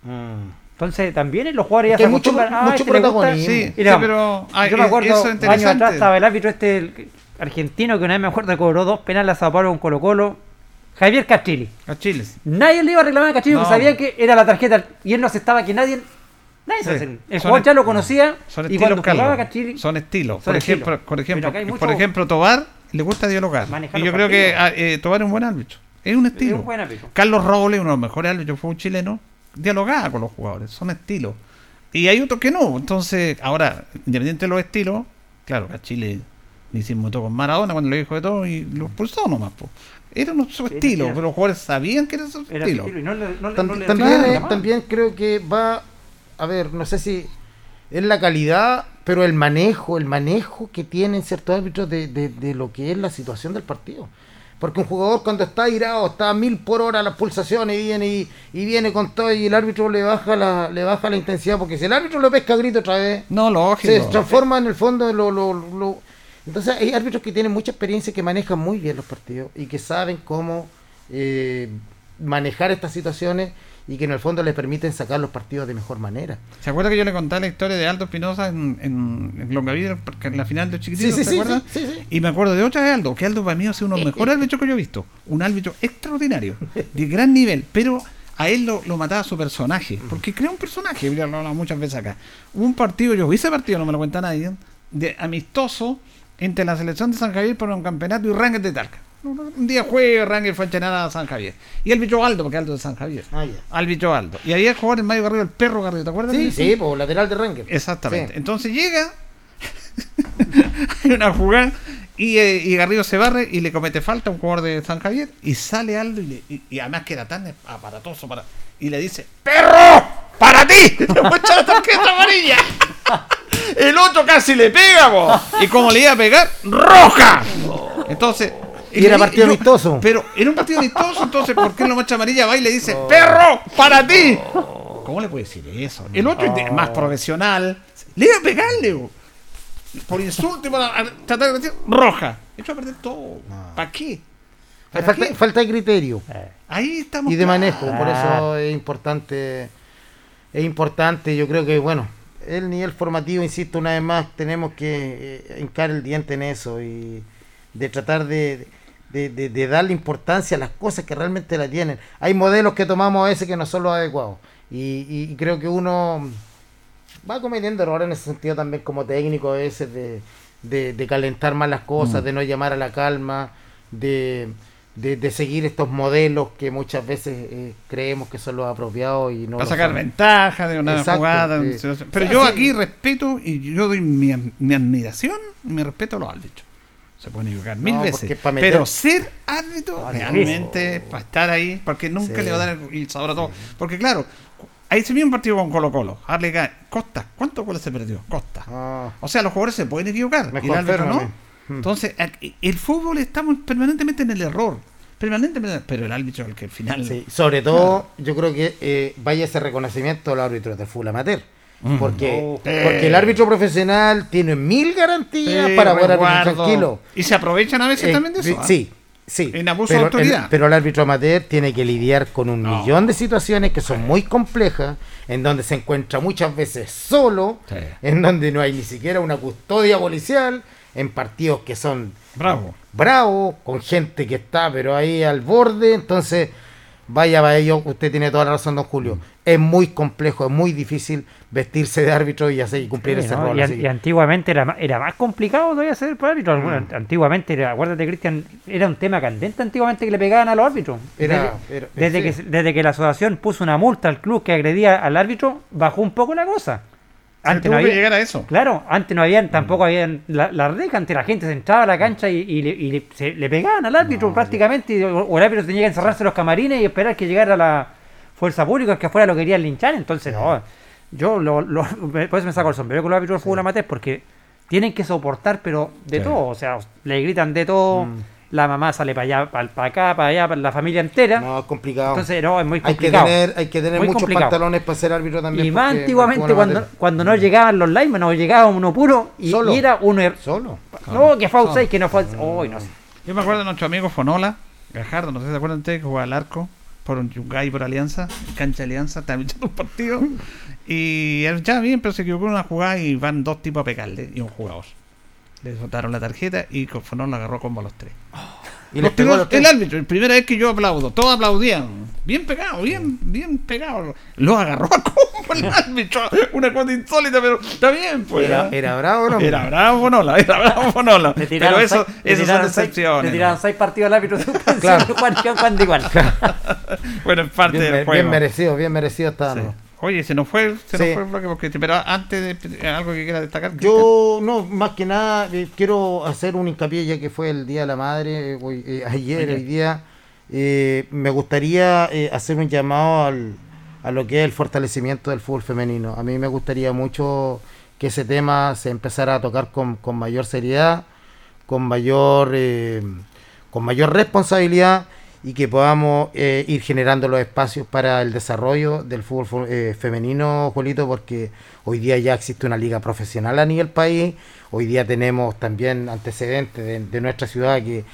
Mm. Entonces también los jugadores ya Es que se mucho- "Ah, mucho este le gusta". protagonismo. Sí, Mira, sí, pero ah, yo me eh, acuerdo eso es años atrás estaba el árbitro este el argentino que una vez me acuerdo que cobró dos penales a Sao Paulo con Colo Colo, Javier Castrilli. A Chile. Nadie le iba a reclamar a Castrilli porque No. sabía que era la tarjeta y él no aceptaba que nadie nadie se Sí. hace. El jugador ya lo conocía Son y estilos, cuando jugaba Carlos. Castrilli Son estilos. Por ejemplo, por ejemplo, por ejemplo, Tobar le gusta dialogar. Manejar Y yo creo que partidos. ah, eh, Tobar es un buen árbitro. Es un estilo. un buen árbitro. Carlos Robles, uno de los mejores árbitros, fue un chileno, dialogaba con los jugadores. Son estilos. Y hay otros que no. Entonces, ahora, independiente de los estilos, claro, que a Chile ni se mutó con Maradona cuando le dijo de todo y lo expulsó nomás. Po. Era un su estilo, pero los jugadores sabían que era su era estilo. estilo y no le, no le- Tam- no le- también, no le eh, también creo que va, a ver, no sé si es la calidad, pero el manejo, el manejo que tienen ciertos árbitros de, de- de lo que es la situación del partido. Porque un jugador cuando está airado, está a mil por hora las pulsaciones y viene y, y viene con todo y el árbitro le baja la, le baja la intensidad, porque si el árbitro lo pesca a grito otra vez, No, lógico. se transforma en el fondo lo, lo- lo- entonces hay árbitros que tienen mucha experiencia que manejan muy bien los partidos y que saben cómo eh, manejar estas situaciones y que en el fondo les permiten sacar los partidos de mejor manera ¿Se acuerda que yo le conté la historia de Aldo Espinosa en, en, en Longaví, porque en la final de Chiquitito? Sí, sí, ¿se sí, acuerda? sí, sí, sí. Y me acuerdo de otra de Aldo, que Aldo para mí ha sido uno de los mejores árbitros que yo he visto. Un árbitro extraordinario, de gran nivel, pero a él lo, lo mataba su personaje, porque crea un personaje, ya lo hablado muchas veces acá. Hubo un partido, yo vi ese partido, no me lo cuenta nadie, de amistoso entre la selección de San Javier por un campeonato y Rangers de Talca. Un día jueves, Rangers fue a a San Javier. Y el bicho Aldo, porque Aldo es de San Javier. Ah, ya. Al bicho Aldo. Y había jugado en Mario Garrido, el perro Garrido, ¿te acuerdas? sí, sí, por lateral de Ranger Exactamente. Sí. Entonces llega, hay una jugada y, eh, y Garrido se barre y le comete falta a un jugador de San Javier y sale Aldo y, le- y- y además que era tan aparatoso para y le dice ¡Perro! ¡Para ti! Le muestra la tarjeta amarilla. El otro casi le pega, po. y como le iba a pegar, ¡roja! Entonces. Y era partido amistoso. Pero era un partido amistoso, entonces ¿por qué lo muestra amarilla va y le dice ¡Perro! ¡Para ti! ¿Cómo le puede decir eso? El otro es más profesional. Le iba a pegarle, bo. por insulto y por a- tratar de decir roja. Hecho a perder todo. ¿Para qué? ¿Para falta, qué? falta de criterio Eh, Ahí estamos. y de manejo por eso es importante es importante yo creo que bueno el nivel formativo insisto una vez más tenemos que eh, hincar el diente en eso y de tratar de, de, de- de darle importancia a las cosas que realmente la tienen hay modelos que tomamos a veces que no son los adecuados y, y- y creo que uno va cometiendo errores en ese sentido también como técnico a veces de, de- calentar más las cosas, de no llamar a la calma, de, seguir estos modelos que muchas veces eh, creemos que son los apropiados y no Para sacar son. ventaja de una Exacto, jugada. Pero yo aquí respeto y yo doy mi, mi admiración y mi respeto a los árbitros. Se pueden equivocar mil No, veces. Pero ser árbitro, Ah, realmente, para estar ahí, porque nunca Sí. le va a dar el sabor a todo. Porque claro, ahí se vio un partido con Colo Colo. Harley Costa, ¿cuántos goles se perdió? Costa. Ah, O sea, los jugadores se pueden equivocar Me y el árbitro no. mí. Mm. Entonces, el fútbol estamos permanentemente en el error. Permanentemente, pero el árbitro es el que al final. sí. Sobre todo, yo creo que eh, vaya ese reconocimiento a los árbitros de full amateur. Porque, Oh. porque el árbitro profesional tiene mil garantías Sí, para poder arbitrar tranquilo. Y se aprovechan a veces Eh, también de eso. eh, ¿ah? Sí, sí. En abuso de pero, autoridad. el, pero el árbitro amateur tiene que lidiar con un No. millón de situaciones que son muy complejas, en donde se encuentra muchas veces solo, Sí. en donde no hay ni siquiera una custodia policial, en partidos que son Bravo. bravos, con gente que está pero ahí al borde, entonces vaya, vaya, yo, usted tiene toda la razón, don Julio. Es muy complejo, es muy difícil vestirse de árbitro y hacer y cumplir Sí, ese ¿no? rol. y, an- así. y antiguamente era, era más complicado todavía ser por árbitro. Mm. Antiguamente, era, acuérdate, Cristian, era un tema candente antiguamente que le pegaban a los árbitros. Era- desde, era- desde sí. que, desde que la asociación puso una multa al club que agredía al árbitro, bajó un poco la cosa. Antes tuvo no que había, llegar a eso. Claro, antes no habían, tampoco Mm. habían la, la antes la gente se entraba a la cancha y, y le, y le- se- le pegaban al árbitro prácticamente, y- o, o el árbitro tenía que encerrarse en los camarines y esperar que llegara la fuerza pública, que afuera lo querían linchar, entonces no, yo lo, lo- por eso me saco el sombrero con los árbitros del fútbol amateur, porque tienen que soportar, pero de Sí. todo, o sea, le gritan de todo, Mm. La mamá sale para allá, para, acá, para allá, para la familia entera, No, es complicado. entonces no, es muy hay que complicado. tener, hay que tener Muy muchos complicado. pantalones para ser árbitro también. y más antiguamente cuando, cuando no llegaban los linemen, no llegaba uno puro y, Solo. y era uno Solo. no, que fue outside, que no fue outside. no sé. Yo me acuerdo de nuestro amigo Fonola, Gajardo, no sé si se acuerdan ustedes, que jugaba al arco por un Yungay por Alianza, cancha Alianza, también echando un partido. Y él ya bien, pero se equivocó en una jugada y van dos tipos a pegarle y un jugador. Le soltaron la tarjeta y con Fonola agarró combo a los tres. Y Los pegó tiró a los tres. el árbitro, la primera vez que yo aplaudo, todos aplaudían. Bien pegado, bien, bien pegado. Lo agarró a combo el árbitro. Una cosa insólita, pero está bien, pues. Era, era bravo, ¿no? Era bravo Fonola, era bravo tiraron, Pero eso, seis- eso son excepciones. le tiraron seis partidos al árbitro Claro. y Juan Juan Juan de igual. Bueno, es parte Bien, del juego. bien merecido, bien merecido está. Sí. Oye, se nos fue, se Sí. nos fue el bloque porque pero antes de algo que quiera destacar. Yo, no, más que nada, eh, quiero hacer un hincapié ya que fue el Día de la Madre, eh, hoy- eh, ayer, hoy día. eh, me gustaría eh, hacer un llamado al, a lo que es el fortalecimiento del fútbol femenino. A mí me gustaría mucho que ese tema se empezara a tocar con, con mayor seriedad, con mayor, eh, con mayor responsabilidad y que podamos eh, ir generando los espacios para el desarrollo del fútbol eh, femenino, Juelito, porque hoy día ya existe una liga profesional a nivel país, hoy día tenemos también antecedentes de, nuestra ciudad que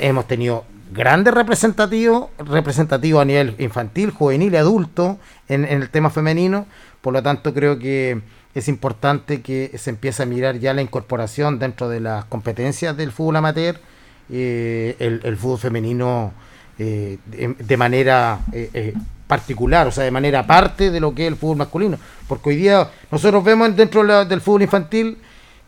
hemos tenido grandes representativos, representativos a nivel infantil, juvenil y adulto en el tema femenino, por lo tanto creo que es importante que se empiece a mirar ya la incorporación dentro de las competencias del fútbol amateur, eh, el, fútbol femenino eh, de, manera eh, eh, particular, o sea, de manera aparte de lo que es el fútbol masculino. Porque hoy día nosotros vemos dentro del fútbol infantil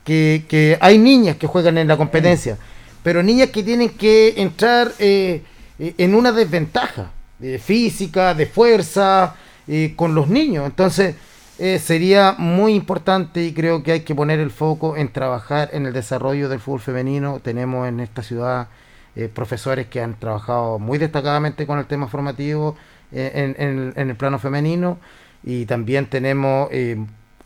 que, hay niñas que juegan en la competencia, pero niñas que tienen que entrar en una desventaja de física, de fuerza, con los niños. Entonces, eh, sería muy importante y creo que hay que poner el foco en trabajar en el desarrollo del fútbol femenino. Tenemos en esta ciudad eh, profesores que han trabajado muy destacadamente con el tema formativo eh, en, en- el plano femenino y también tenemos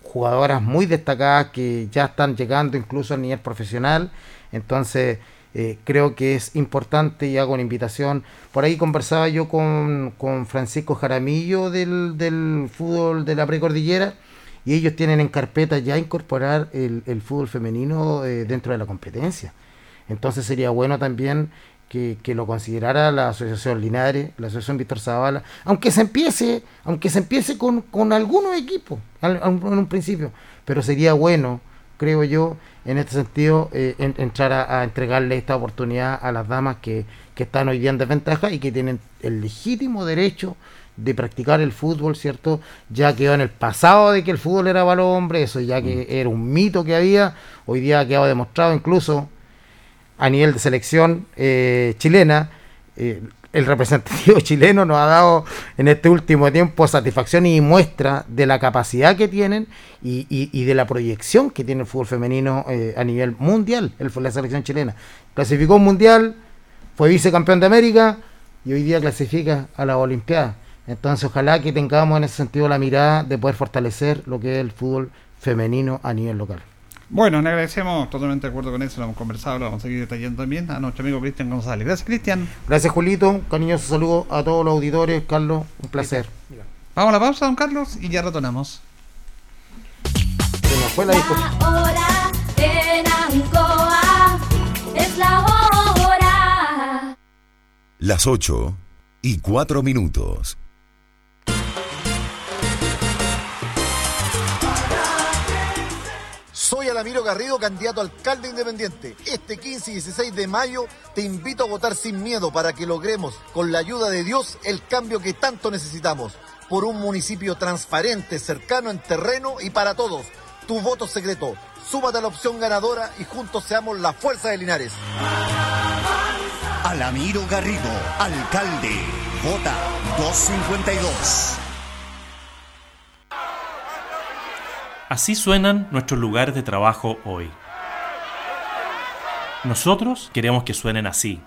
jugadoras muy destacadas que ya están llegando incluso al nivel profesional. Entonces, eh, creo que es importante y hago una invitación. Por ahí conversaba yo con, con Francisco Jaramillo del, del fútbol de la precordillera y ellos tienen en carpeta ya incorporar el, el fútbol femenino eh, dentro de la competencia. Entonces sería bueno también que, que lo considerara la Asociación Linares, la Asociación Víctor Zavala, aunque se empiece, aunque se empiece con, con algunos equipos en un principio, pero sería bueno, creo yo, en este sentido, eh, en- entrar a, a entregarle esta oportunidad a las damas que, que están hoy día en desventaja y que tienen el legítimo derecho de practicar el fútbol, ¿cierto? Ya quedó en el pasado de que el fútbol era para los hombres, eso ya que era un mito que había, hoy día ha quedado demostrado incluso a nivel de selección eh, chilena, eh, el representativo chileno nos ha dado en este último tiempo satisfacción y muestra de la capacidad que tienen y, de la proyección que tiene el fútbol femenino eh, a nivel mundial, el, la selección chilena. Clasificó un mundial, fue vicecampeón de América y hoy día clasifica a las Olimpiadas. Entonces ojalá que tengamos en ese sentido la mirada de poder fortalecer lo que es el fútbol femenino a nivel local. Bueno, le agradecemos, totalmente de acuerdo con eso, lo hemos conversado, lo vamos a seguir detallando también a nuestro amigo Cristian González. Gracias, Cristian. Gracias Julito, cariñoso saludo a todos los auditores, Carlos, un placer. Vamos a la pausa, don Carlos, y ya retornamos. Se nos fue la discusión. La hora en Ancoa es la hora. Las 8 y 4 minutos. Soy Alamiro Garrido, candidato a alcalde independiente. Este 15 y 16 de mayo te invito a votar sin miedo para que logremos, con la ayuda de Dios, el cambio que tanto necesitamos. Por un municipio transparente, cercano en terreno y para todos. Tu voto secreto. Súmate a la opción ganadora y juntos seamos la fuerza de Linares. Alamiro Garrido, alcalde. Vota 252. Así suenan nuestros lugares de trabajo hoy. Nosotros queremos que suenen así.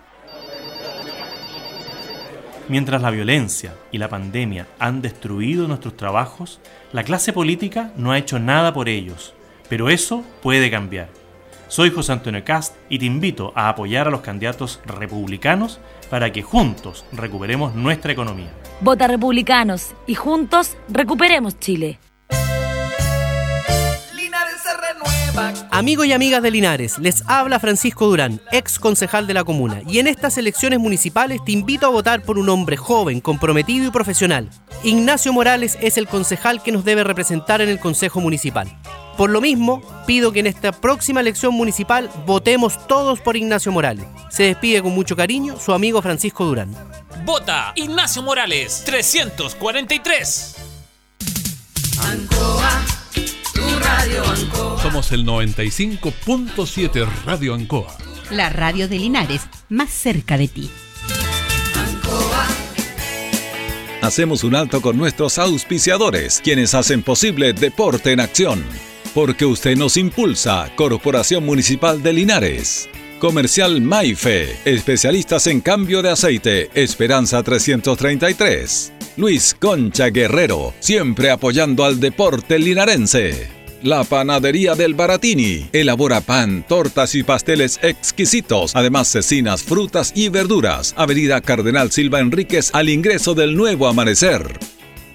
Mientras la violencia y la pandemia han destruido nuestros trabajos, la clase política no ha hecho nada por ellos. Pero eso puede cambiar. Soy José Antonio Cast y te invito a apoyar a los candidatos republicanos para que juntos recuperemos nuestra economía. Vota republicanos y juntos recuperemos Chile. Amigos y amigas de Linares, les habla Francisco Durán, ex concejal de la comuna, y en estas elecciones municipales te invito a votar por un hombre joven, comprometido y profesional. Ignacio Morales es el concejal que nos debe representar en el Consejo Municipal. Por lo mismo, pido que en esta próxima elección municipal votemos todos por Ignacio Morales. Se despide con mucho cariño su amigo Francisco Durán. Vota Ignacio Morales 343. Ancoa, tu radio Ancoa. Somos el 95.7 Radio Ancoa. La radio de Linares, más cerca de ti. Hacemos un alto con nuestros auspiciadores, quienes hacen posible Deporte en Acción. Porque usted nos impulsa, Corporación Municipal de Linares. Comercial Maife, especialistas en cambio de aceite, Esperanza 333. Luis Concha Guerrero, siempre apoyando al deporte linarense. La Panadería del Baratini elabora pan, tortas y pasteles exquisitos, además cecinas, frutas y verduras. Avenida Cardenal Silva Enríquez al ingreso del nuevo amanecer.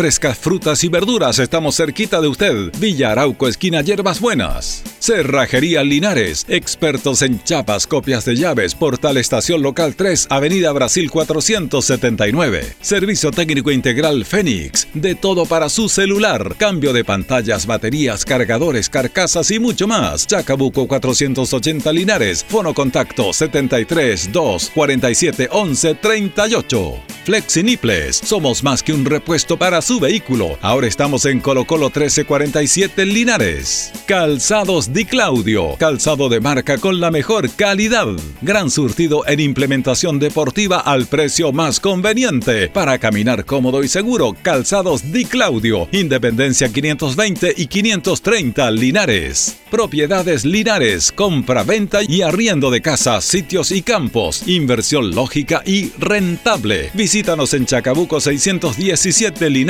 frescas frutas y verduras, estamos cerquita de usted. Villa Arauco esquina Hierbas Buenas. Cerrajería Linares, expertos en chapas, copias de llaves, Portal Estación Local 3, Avenida Brasil 479. Servicio técnico integral Fénix, de todo para su celular, cambio de pantallas, baterías, cargadores, carcasas y mucho más. Chacabuco 480 Linares, fono contacto 73 2 47 11 38. Flexiniples, somos más que un repuesto para su vehículo. Ahora estamos en Colo Colo 1347 Linares. Calzados Calzados Di Claudio, calzado de marca con la mejor calidad. Gran surtido en implementación deportiva al precio más conveniente. Para caminar cómodo y seguro, Calzados Di Claudio, Independencia 520 y 530 Linares. Propiedades Linares, compra-venta y arriendo de casas, sitios y campos. Inversión lógica y rentable. Visítanos en Chacabuco 617 Linares.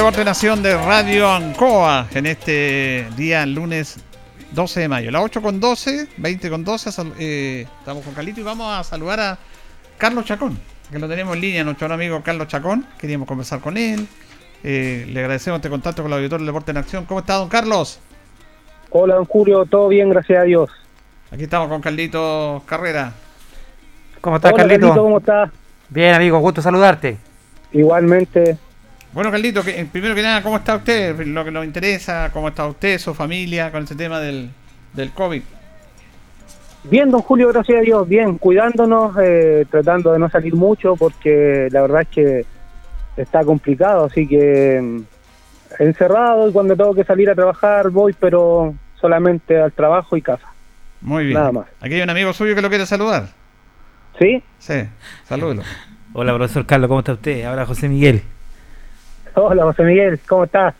Deporte Nación de Radio Ancoa en este día, lunes 12 de mayo. La 8 con 12, 20 con 12. sal- eh, estamos con Carlito y vamos a saludar a Carlos Chacón, que lo tenemos en línea, nuestro amigo Carlos Chacón. Queríamos conversar con él. Eh, le agradecemos este contacto con el auditor del Deporte en Acción. ¿Cómo está, don Carlos? Hola, don Julio, todo bien, gracias a Dios. Aquí estamos con Carlito Carrera. ¿Cómo estás, Hola, Carlito? Carlito, ¿cómo estás? Bien, amigo, gusto saludarte. Igualmente. Bueno, Carlito, que, eh, primero que nada, ¿cómo está usted? Lo que nos interesa, ¿cómo está usted, su familia, con este tema del, del COVID? Bien, don Julio, gracias a Dios, bien, cuidándonos, eh, tratando de no salir mucho porque la verdad es que está complicado, así que mm, encerrado y cuando tengo que salir a trabajar voy, pero solamente al trabajo y casa. Muy bien. Nada más. Aquí hay un amigo suyo que lo quiere saludar. ¿Sí? Sí, salúdelo. Hola, profesor Carlos, ¿cómo está usted? Ahora José Miguel. Hola, José Miguel, ¿cómo estás?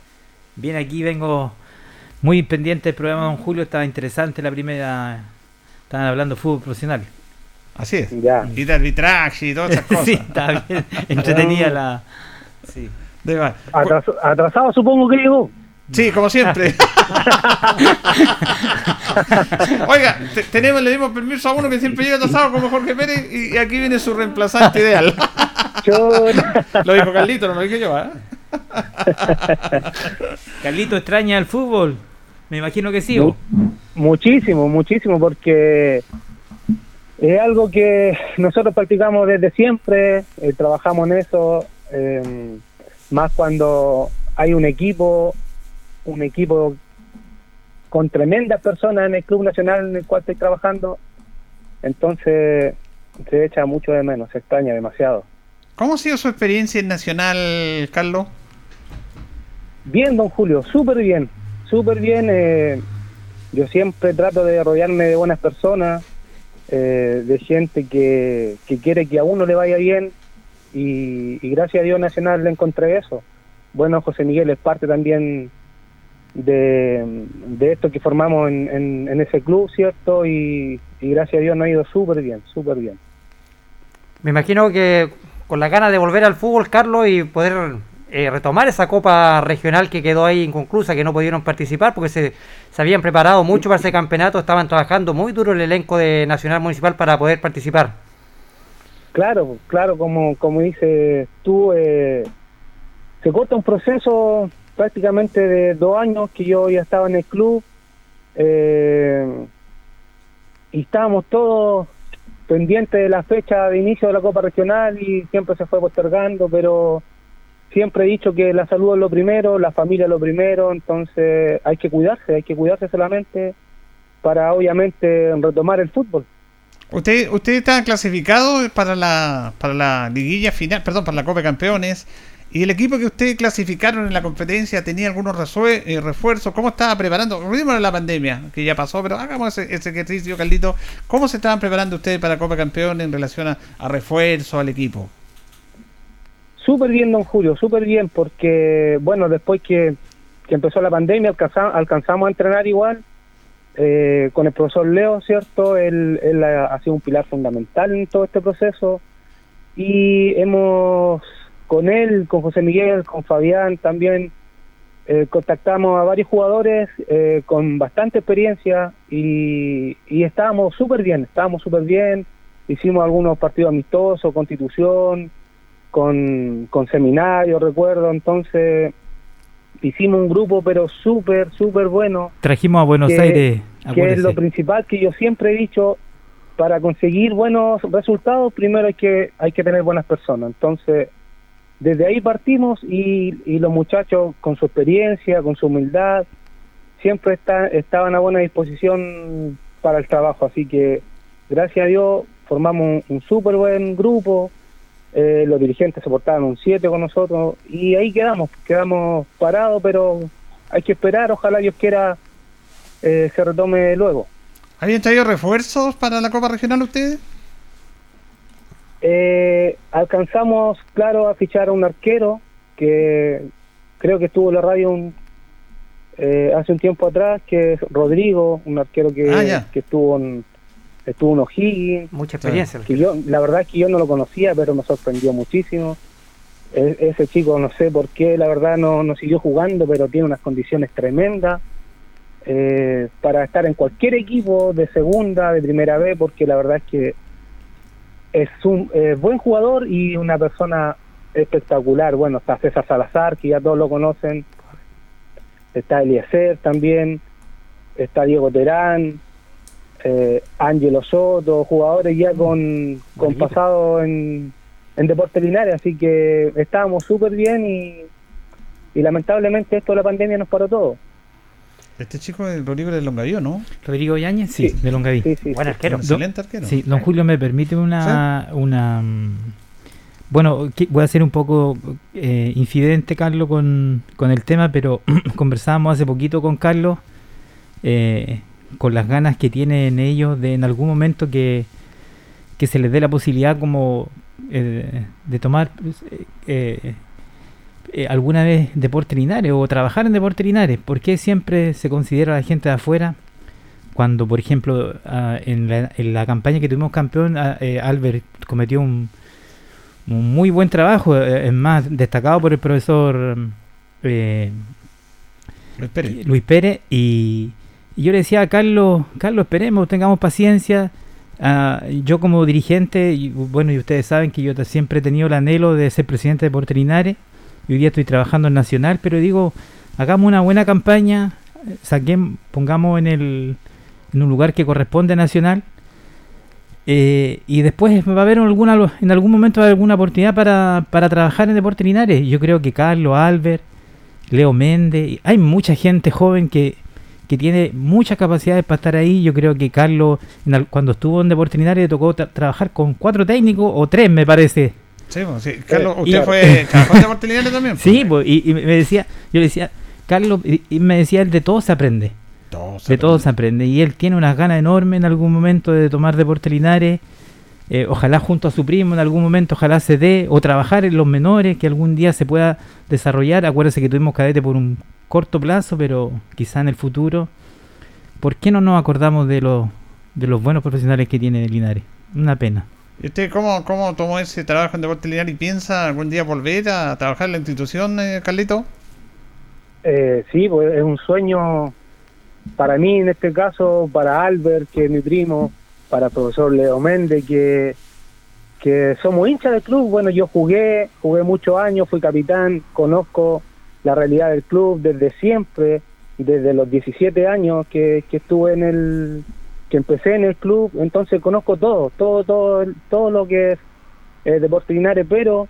Bien, aquí vengo muy pendiente del programa de Don Julio, estaba interesante la primera, estaban hablando de fútbol profesional. Así es. Ya. Y de arbitraje y todas esas cosas. sí, está bien, entretenida la... Sí. De va- Atras- atrasado supongo que llegó. Sí, como siempre. Oiga, te- tenemos, le dimos permiso a uno que siempre llega atrasado como Jorge Pérez y, y aquí viene su reemplazante ideal. lo dijo Carlito, no lo dije yo, ¿eh? Carlito, ¿extraña el fútbol? Me imagino que sí. Muchísimo, muchísimo, porque es algo que nosotros practicamos desde siempre, eh, trabajamos en eso, eh, más cuando hay un equipo, un equipo con tremendas personas en el Club Nacional en el cual estoy trabajando, entonces se echa mucho de menos, se extraña demasiado. ¿Cómo ha sido su experiencia en Nacional, Carlos? Bien, don Julio, súper bien, súper bien. eh, yo siempre trato de rodearme de buenas personas, eh, de gente que, que quiere que a uno le vaya bien y, gracias a Dios Nacional le encontré eso. Bueno, José Miguel es parte también de, de esto que formamos en, en- ese club, ¿cierto? Y, y gracias a Dios nos ha ido súper bien, súper bien. Me imagino que con la ganas de volver al fútbol, Carlos, y poder eh, retomar esa copa regional que quedó ahí inconclusa, que no pudieron participar porque se, habían preparado mucho para ese campeonato, estaban trabajando muy duro el elenco de Nacional Municipal para poder participar. Claro, claro, como, como dices tú, eh, se corta un proceso prácticamente de dos años que yo ya estaba en el club eh, y estábamos todos pendientes de la fecha de inicio de la Copa Regional y siempre se fue postergando, pero siempre he dicho que la salud es lo primero, la familia es lo primero, entonces hay que cuidarse, hay que cuidarse solamente para obviamente retomar el fútbol. Usted, usted está clasificado para la, para la liguilla final, perdón, para la Copa Campeones. Y el equipo que usted clasificaron en la competencia tenía algunos eh, refuerzos. ¿Cómo estaba preparando? Olvidémonos la pandemia, que ya pasó, pero hagamos ese, ese ejercicio, Carlito. ¿Cómo se estaban preparando ustedes para la Copa Campeones en relación a, a refuerzo al equipo? Súper bien, don Julio, súper bien, porque, bueno, después que, que empezó la pandemia alcanza- alcanzamos a entrenar igual eh, con el profesor Leo, ¿cierto? Él, él ha, ha sido un pilar fundamental en todo este proceso y hemos, con él, con José Miguel, con Fabián también, eh, contactamos a varios jugadores eh, con bastante experiencia y, y estábamos súper bien, estábamos súper bien, hicimos algunos partidos amistosos, constitución, con, con seminarios, recuerdo, entonces hicimos un grupo pero súper, súper bueno. Trajimos a Buenos que- Aires. que es lo principal que yo siempre he dicho, para conseguir buenos resultados, primero hay que, hay que tener buenas personas. Entonces, desde ahí partimos y, y los muchachos con su experiencia, con su humildad, siempre está, estaban a buena disposición para el trabajo. Así que, gracias a Dios, formamos un, un súper buen grupo. Eh, los dirigentes se portaron un 7 con nosotros y ahí quedamos, quedamos parados, pero hay que esperar, ojalá Dios quiera eh, se retome luego. ¿Habían traído refuerzos para la Copa Regional ustedes? Eh, alcanzamos, claro, a fichar a un arquero que creo que estuvo en la radio un- eh, hace un tiempo atrás, que es Rodrigo, un arquero que, Ah, que estuvo en estuvo en O'Higgins. Mucha experiencia. Que yo, la verdad es que yo no lo conocía, pero me sorprendió muchísimo. E- ese chico, no sé por qué, la verdad no, no siguió jugando, pero tiene unas condiciones tremendas eh, para estar en cualquier equipo de segunda, de primera B, porque la verdad es que es un eh, buen jugador y una persona espectacular. Bueno, está César Salazar, que ya todos lo conocen. Está Eliezer también. Está Diego Terán. Eh, Ángelo Soto, jugadores ya con, con pasado en, en Deportes Linares. Así que estábamos súper bien y, y lamentablemente esto de la pandemia nos paró todo. Este chico es Rodrigo de Longavío, ¿no? Rodrigo Yáñez, sí, Sí. de Longaví. Sí, sí, Buen sí. arquero. Don- Excelente arquero. Sí, don Julio, me permite una. una mm, bueno, voy a ser un poco eh, infidente, Carlos, con, con el tema, pero conversábamos hace poquito con Carlos eh, con las ganas que tienen ellos de en algún momento que, que se les dé la posibilidad como eh, de tomar eh, eh, alguna vez deporte Linares o trabajar en deporte Linares. ¿Por qué siempre se considera a la gente de afuera? Cuando, por ejemplo, ah, en, la, en la campaña que tuvimos campeón, ah, Albert cometió un, un muy buen trabajo, es más, destacado por el profesor Luis Pérez. Luis Pérez y, y yo le decía a Carlos, Carlos, esperemos, tengamos paciencia. Ah, yo como dirigente, y bueno, y ustedes saben que yo siempre he tenido el anhelo de ser presidente de Deportes Linares, y hoy día estoy trabajando en Nacional, pero digo, hagamos una buena campaña, saquen, pongamos en, el, en un lugar que corresponde a Nacional, eh, y después va a haber alguna, en algún momento alguna oportunidad para, para trabajar en Deportes Linares. Yo creo que Carlos, Albert, Leo Méndez, hay mucha gente joven que, que tiene muchas capacidades para estar ahí. Yo creo que Carlos, cuando estuvo en Deportes Linares, le tocó tra- trabajar con cuatro técnicos o tres, me parece. Sí, pues, sí. Carlos, Eh, usted y- fue trabajó en Deportes Linares también. pues. Sí, pues, y, y me decía, yo le decía, Carlos, y, y me decía, él de todo se aprende. Todo se de todo se aprende. Y él tiene unas ganas enormes en algún momento de tomar Deportes Linares. Eh, ojalá junto a su primo en algún momento, ojalá se dé, o trabajar en los menores, que algún día se pueda desarrollar. Acuérdese que tuvimos cadete por un corto plazo, pero quizá en el futuro. ¿Por qué no nos acordamos de los, de los buenos profesionales que tiene Linares? Una pena. ¿Y usted cómo, cómo tomó ese trabajo en Deportes Linares y piensa algún día volver a trabajar en la institución, eh, Carlito? Eh, sí, pues es un sueño para mí en este caso, para Albert, que es mi primo, para el profesor Leo Méndez, que, que somos hinchas del club. Bueno, yo jugué, jugué muchos años, fui capitán, conozco la realidad del club desde siempre, desde los 17 años que, que estuve en el, que empecé en el club, entonces conozco todo, todo, todo, todo lo que es eh, Linares, pero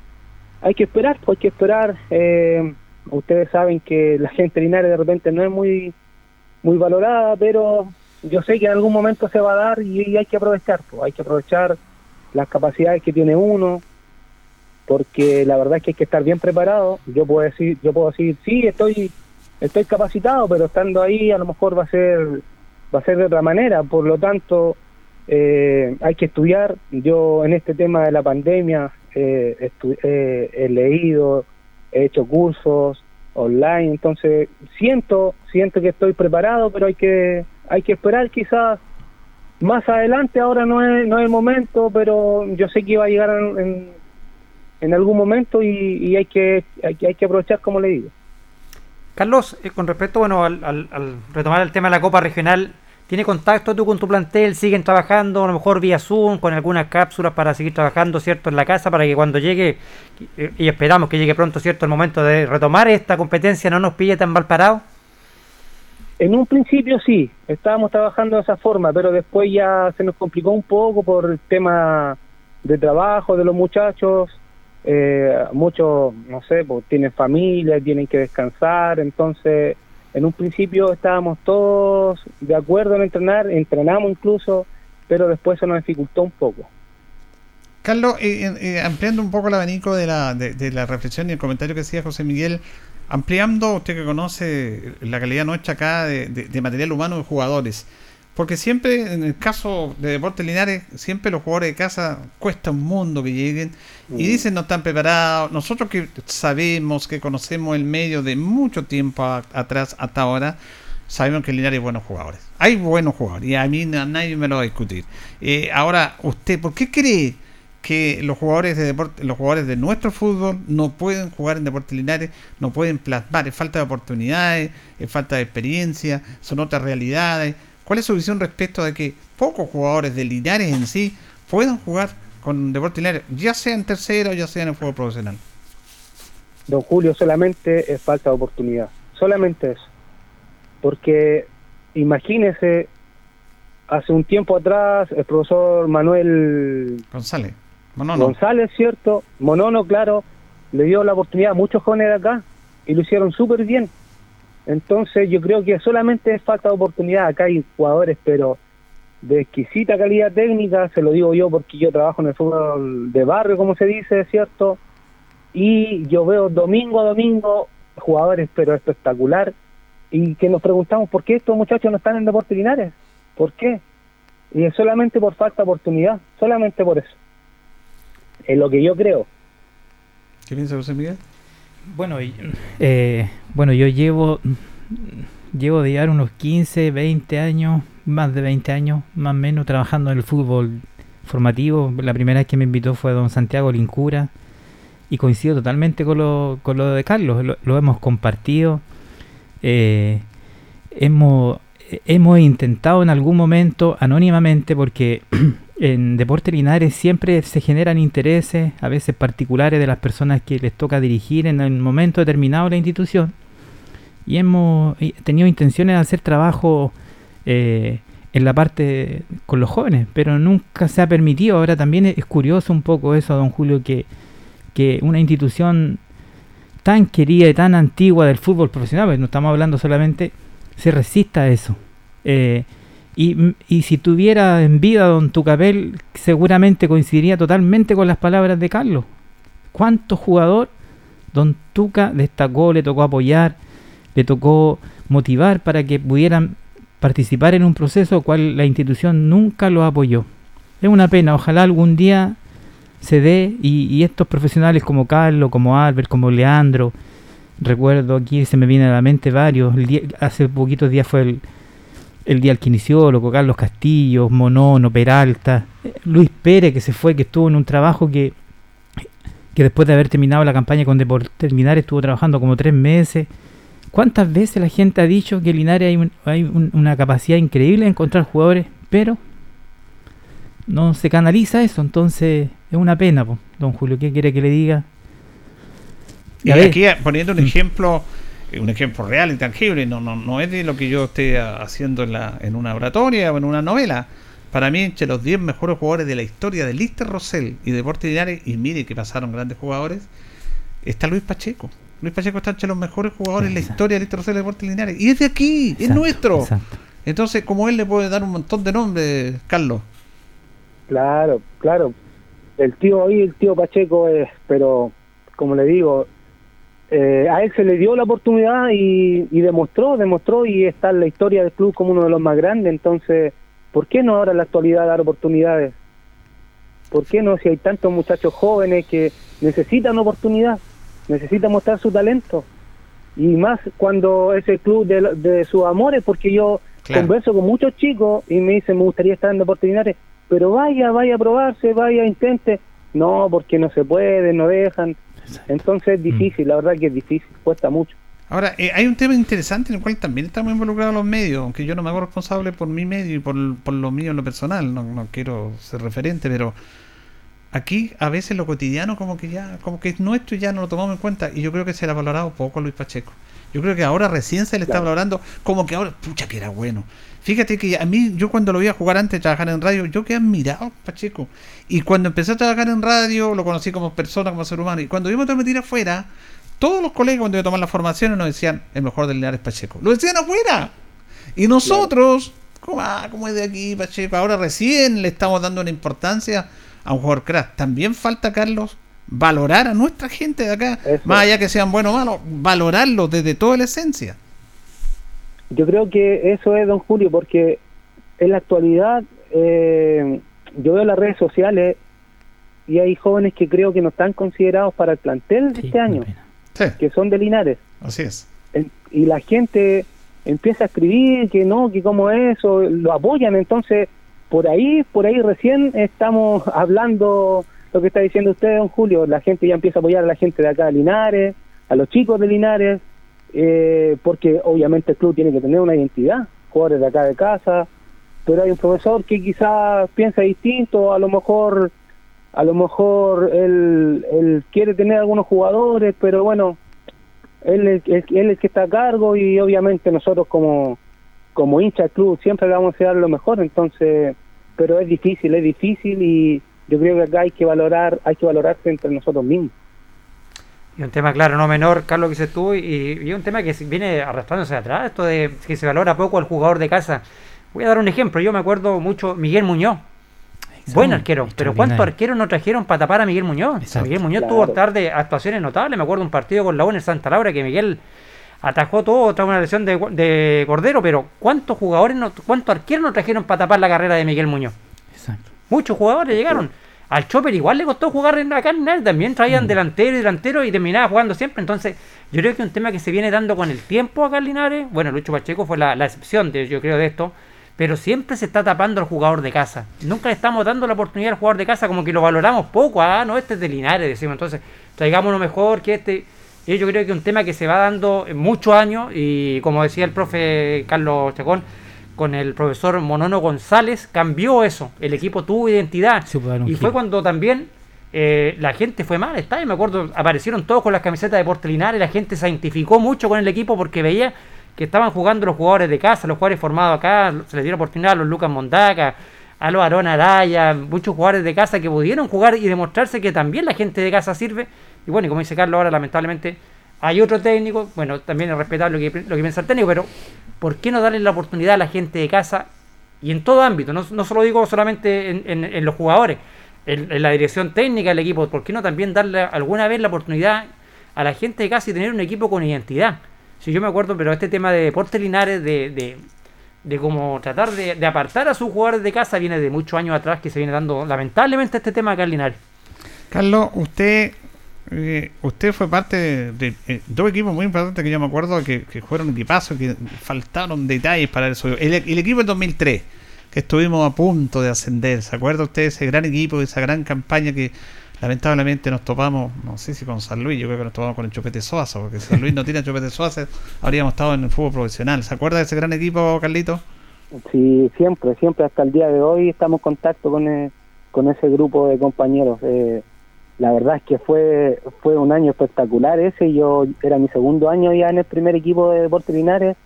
hay que esperar, hay que esperar. eh, ustedes saben que la gente Linares de repente no es muy muy valorada, pero yo sé que en algún momento se va a dar y, hay que aprovechar, pues, hay que aprovechar las capacidades que tiene uno, porque la verdad es que hay que estar bien preparado. Yo puedo decir, yo puedo decir, sí, estoy estoy capacitado, pero estando ahí a lo mejor va a ser va a ser de otra manera, por lo tanto eh, hay que estudiar. Yo en este tema de la pandemia eh, eh, he leído, he hecho cursos online, entonces siento siento que estoy preparado, pero hay que hay que esperar quizás más adelante. Ahora no es no es el momento, pero yo sé que va a llegar en, en, algún momento y, y hay que hay, hay que aprovechar como le digo. Carlos, eh, con respecto bueno, al, al- al retomar el tema de la Copa Regional, ¿Tiene contacto tú con tu plantel? ¿Siguen trabajando a lo mejor vía Zoom con algunas cápsulas para seguir trabajando, ¿cierto? En la casa para que cuando llegue, eh, y esperamos que llegue pronto, ¿cierto? El momento de retomar esta competencia no nos pille tan mal parados. En un principio sí, estábamos trabajando de esa forma, pero después ya se nos complicó un poco por el tema de trabajo de los muchachos. Eh, muchos, no sé, pues tienen familia, tienen que descansar, entonces en un principio estábamos todos de acuerdo en entrenar, entrenamos incluso, pero después se nos dificultó un poco. Carlos, eh, eh, ampliando un poco el abanico de la, de, de la reflexión y el comentario que hacía José Miguel, ampliando, usted que conoce la calidad nuestra acá de, de, de, material humano de jugadores, porque siempre, en el caso de Deportes Linares, siempre los jugadores de casa cuesta un mundo que lleguen y dicen no están preparados. Nosotros que sabemos, que conocemos el medio de mucho tiempo a, atrás hasta ahora, sabemos que Linares hay buenos jugadores. Hay buenos jugadores y a mí a nadie me lo va a discutir. Eh, ahora, ¿usted por qué cree que los jugadores de deporte, los jugadores de nuestro fútbol no pueden jugar en Deportes Linares, no pueden plasmar? Es falta de oportunidades, es falta de experiencia, son otras realidades. ¿Cuál es su visión respecto de que pocos jugadores de Linares en sí puedan jugar con Deportes Linares, ya sea en tercero, ya sea en el fútbol profesional? Don Julio, solamente es falta de oportunidad. Solamente eso. Porque imagínese, hace un tiempo atrás, el profesor Manuel González, Monono. González, ¿cierto? Monono, claro, le dio la oportunidad a muchos jóvenes de acá y lo hicieron súper bien. Entonces yo creo que solamente es falta de oportunidad. Acá hay jugadores, pero de exquisita calidad técnica, se lo digo yo porque yo trabajo en el fútbol de barrio, como se dice, ¿cierto? Y yo veo domingo a domingo jugadores, pero espectacular, y que nos preguntamos por qué estos muchachos no están en Deportes Linares, ¿por qué? Y es solamente por falta de oportunidad, solamente por eso. Es lo que yo creo. ¿Qué piensa José Miguel? Bueno, eh, bueno, yo llevo llevo de llevar unos 15, 20 años, más de 20 años, más o menos, trabajando en el fútbol formativo. La primera vez que me invitó fue don Santiago Lincura y coincido totalmente con lo, con lo de Carlos, lo, lo hemos compartido. Eh, hemos, hemos intentado en algún momento, anónimamente, porque en Deportes Linares siempre se generan intereses, a veces particulares, de las personas que les toca dirigir en el momento determinado la institución. Y hemos tenido intenciones de hacer trabajo eh, en la parte con los jóvenes, pero nunca se ha permitido. Ahora también es curioso un poco eso, don Julio, que, que una institución tan querida y tan antigua del fútbol profesional, pues no estamos hablando solamente, se resista a eso. Eh, y, si tuviera en vida don Tucapel, seguramente coincidiría totalmente con las palabras de Carlos. ¿Cuántos jugador don Tuca destacó, le tocó apoyar, le tocó motivar para que pudieran participar en un proceso cual la institución nunca lo apoyó? Es una pena, ojalá algún día se dé y, estos profesionales como Carlos, como Albert, como Leandro, recuerdo aquí se me viene a la mente varios, hace poquitos días fue el, el día al kinesiólogo, Carlos Castillo, Monono, Peralta, Luis Pérez que se fue, que estuvo en un trabajo que, que después de haber terminado la campaña con Deportes terminar estuvo trabajando como tres meses. ¿Cuántas veces la gente ha dicho que en Linares hay, un, hay un, una capacidad increíble de encontrar jugadores, pero no se canaliza eso? Entonces es una pena, po. don Julio, ¿qué quiere que le diga? Y aquí poniendo un ejemplo un ejemplo real y tangible, no, no, no es de lo que yo esté haciendo en, la, en una oratoria o en una novela. Para mí, entre los 10 mejores jugadores de la historia de Lister Rosell y Deportes Linares, y mire que pasaron grandes jugadores, está Luis Pacheco. Luis Pacheco está entre los mejores jugadores de la historia de Lister Rosell y Deportes Linares. Y es de aquí, exacto, es nuestro. Exacto. Entonces, como él le puede dar un montón de nombres, Carlos. Claro, claro. El tío ahí, el tío Pacheco es, pero como le digo, eh, a él se le dio la oportunidad y, y, demostró, demostró y está en la historia del club como uno de los más grandes. Entonces, ¿por qué no ahora en la actualidad dar oportunidades? ¿Por qué no si hay tantos muchachos jóvenes que necesitan oportunidad, necesitan mostrar su talento? Y más cuando es el club de, de sus amores, porque yo claro. converso con muchos chicos y me dicen, me gustaría estar en oportunidades, pero vaya, vaya a probarse, vaya, intente. No, porque no se puede, no dejan. Entonces es difícil, mm. la verdad que es difícil, cuesta mucho. Ahora, eh, hay un tema interesante en el cual también estamos involucrados los medios, aunque yo no me hago responsable por mi medio y por, por lo mío en lo personal, no, no quiero ser referente, pero aquí a veces lo cotidiano como que ya, como que es nuestro y ya no lo tomamos en cuenta, y yo creo que se le ha valorado poco a Luis Pacheco. Yo creo que ahora recién se le está valorando como que ahora, pucha que era bueno. Fíjate que a mí, yo cuando lo vi a jugar antes de trabajar en radio, yo quedé admirado, Pacheco. Y cuando empecé a trabajar en radio, lo conocí como persona, como ser humano. Y cuando yo me que meter afuera, todos los colegas cuando iba a tomar las formaciones nos decían, el mejor del Linares Pacheco. Lo decían afuera. Y nosotros, como, ah, es de aquí Pacheco, ahora recién le estamos dando una importancia a un jugador crack. También falta, Carlos, valorar a nuestra gente de acá, más allá que sean buenos o malos, valorarlo desde toda la esencia. Yo creo que eso es, don Julio, porque en la actualidad eh, yo veo las redes sociales y hay jóvenes que creo que no están considerados para el plantel de este año, que son de Linares. Así es. En- y la gente empieza a escribir que no, que como eso, lo apoyan, entonces por ahí, por ahí recién estamos hablando lo que está diciendo usted, don Julio, la gente ya empieza a apoyar a la gente de acá de Linares, a los chicos de Linares, eh, porque obviamente el club tiene que tener una identidad, jugadores de acá de casa, pero hay un profesor que quizás piensa distinto, a lo mejor a lo mejor él, él quiere tener algunos jugadores, pero bueno, él es, el que está a cargo y obviamente nosotros como, como hincha del club siempre le vamos a dar lo mejor, entonces, pero es difícil, es difícil y yo creo que acá hay que valorar, hay que valorarse entre nosotros mismos. Y un tema, claro, no menor, Carlos, que se tú, y, y un tema que viene arrastrándose atrás, esto de que se valora poco al jugador de casa. Voy a dar un ejemplo, yo me acuerdo mucho Miguel Muñoz. Buen arquero, pero ¿cuántos arqueros no trajeron para tapar a Miguel Muñoz? Exacto. Miguel Muñoz Claro. tuvo tarde actuaciones notables, me acuerdo un partido con la U en el Santa Laura que Miguel atajó todo tras una lesión de, de Cordero, pero ¿cuántos jugadores, no, cuántos arqueros no trajeron para tapar la carrera de Miguel Muñoz? Muchos jugadores llegaron. Al Chopper igual le costó jugar en Linares, también traían delantero y delantero y terminaba jugando siempre. Entonces, yo creo que un tema que se viene dando con el tiempo acá en Linares, bueno, Lucho Pacheco fue la, la excepción, de, yo creo, de esto, pero siempre se está tapando al jugador de casa. Nunca le estamos dando la oportunidad al jugador de casa, como que lo valoramos poco. Ah, no, este es de Linares, decimos. Entonces, traigámonos mejor que este. Y yo creo que es un tema que se va dando en muchos años y como decía el profe Carlos Chacón, con el profesor Monono González cambió eso. El equipo tuvo identidad. un Y giro. fue cuando también eh, la gente fue mal. Está, me acuerdo, aparecieron todos con las camisetas de Porte Linares. La gente se identificó mucho con el equipo porque veía que estaban jugando los jugadores de casa, los jugadores formados acá. Se les dieron oportunidad a los Lucas Mondaca, a los Araya, muchos jugadores de casa que pudieron jugar y demostrarse que también la gente de casa sirve. Y bueno, y como dice Carlos, ahora lamentablemente hay otro técnico. Bueno, también es respetable lo que, lo que piensa el técnico, pero ¿por qué no darle la oportunidad a la gente de casa y en todo ámbito? No, no solo digo solamente en, los jugadores, en, la dirección técnica del equipo, ¿por qué no también darle alguna vez la oportunidad a la gente de casa y tener un equipo con identidad? Si yo me acuerdo, pero este tema de deportes linares, de, de, cómo tratar de, de apartar a sus jugadores de casa, viene de muchos años atrás que se viene dando lamentablemente este tema acá en Linares. Carlos, usted eh, usted fue parte de, eh, dos equipos muy importantes que yo me acuerdo que, que fueron equipazos, que faltaron detalles para eso. El, el equipo del 2003, que estuvimos a punto de ascender. ¿Se acuerda usted de ese gran equipo, de esa gran campaña que lamentablemente nos topamos, no sé si con San Luis, yo creo que nos topamos con el Chupete Soaza, porque si San Luis no tiene Chupete Soaza, habríamos estado en el fútbol profesional. ¿Se acuerda de ese gran equipo, Carlito? Sí, siempre, siempre, hasta el día de hoy estamos en contacto con, eh, con ese grupo de compañeros. Eh, la verdad es que fue fue un año espectacular ese, yo era mi segundo año ya en el primer equipo de Deportes Linares.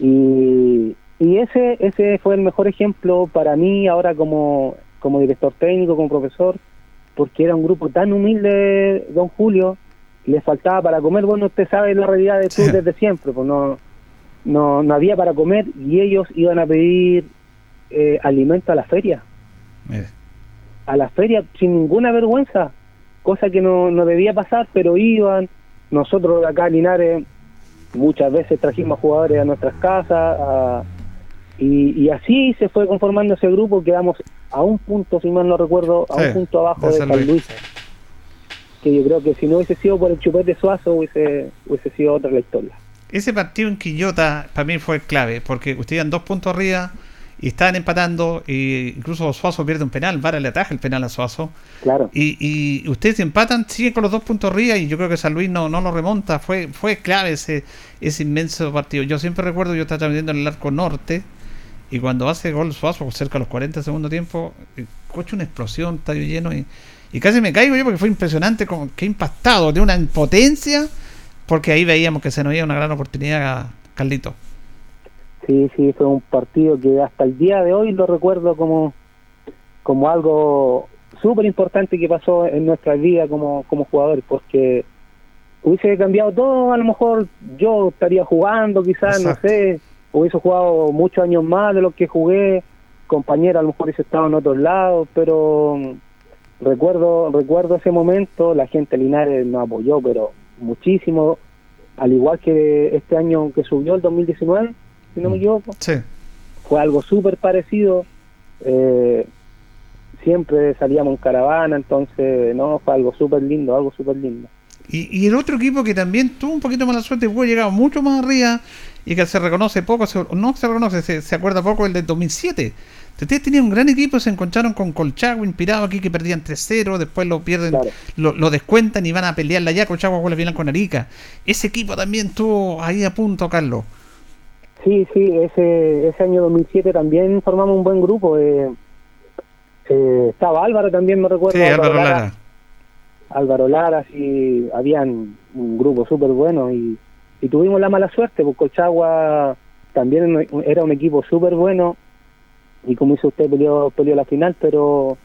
Y, y ese ese fue el mejor ejemplo para mí ahora como, como director técnico, como profesor, porque era un grupo tan humilde, don Julio, le faltaba para comer, bueno, usted sabe la realidad de club desde siempre, pues no, no, no había para comer y ellos iban a pedir eh, alimento a la feria, Mire. a la feria sin ninguna vergüenza, cosa que no, no debía pasar, pero iban, nosotros acá en Linares muchas veces trajimos jugadores a nuestras casas a- y, y así se fue conformando ese grupo, quedamos a un punto, si mal no recuerdo, a Sí, un punto abajo de San San Luis. Luis. Que yo creo que si no hubiese sido por el chupete suazo, hubiese, hubiese sido otra la historia. Ese partido en Quillota para mí fue clave, porque ustedes iban dos puntos arriba y estaban empatando, e incluso Suazo pierde un penal, Vara le ataja el penal a Suazo. Claro. Y, y ustedes empatan, siguen con los dos puntos arriba y yo creo que San Luis no, no lo remonta. Fue, fue clave ese, ese inmenso partido. Yo siempre recuerdo, yo estaba transmitiendo en el arco norte y cuando hace gol Suazo, cerca de los 40 segundo tiempo, el coche una explosión, estadio lleno y, y casi me caigo yo porque fue impresionante, como que impactado, de una impotencia, porque ahí veíamos que se nos iba una gran oportunidad, Carlito. Sí, sí, fue un partido que hasta el día de hoy lo recuerdo como, como algo súper importante que pasó en nuestra vida como, como jugador, porque hubiese cambiado todo, a lo mejor yo estaría jugando quizás, no sé, hubiese jugado muchos años más de lo que jugué, compañero a lo mejor hubiese estado en otros lados, pero recuerdo recuerdo ese momento, la gente de Linares nos apoyó, pero muchísimo, al igual que este año que subió el 2019, si no me equivoco. Sí. Fue algo súper parecido. Eh, siempre salíamos en caravana, entonces, no, fue algo súper lindo, algo súper lindo. Y, y el otro equipo que también tuvo un poquito mala suerte, fue llegado mucho más arriba y que se reconoce poco, se- no se reconoce, se, se acuerda poco el del 2007. Ustedes tenían un gran equipo, se encontraron con Colchagua, inspirado aquí, que perdían 3-0, después lo pierden, lo, lo descuentan y van a pelearla ya. Colchagua juega la final con Arica. Ese equipo también estuvo ahí a punto, Carlos. Sí, sí, ese, ese año 2007 también formamos un buen grupo. Eh, eh, estaba Álvaro también, me recuerdo. Sí, Álvaro Lara. Álvaro Lara, sí, habían un grupo súper bueno y, y tuvimos la mala suerte, porque Colchagua también era un equipo súper bueno y como dice usted, peleó, peleó la final, pero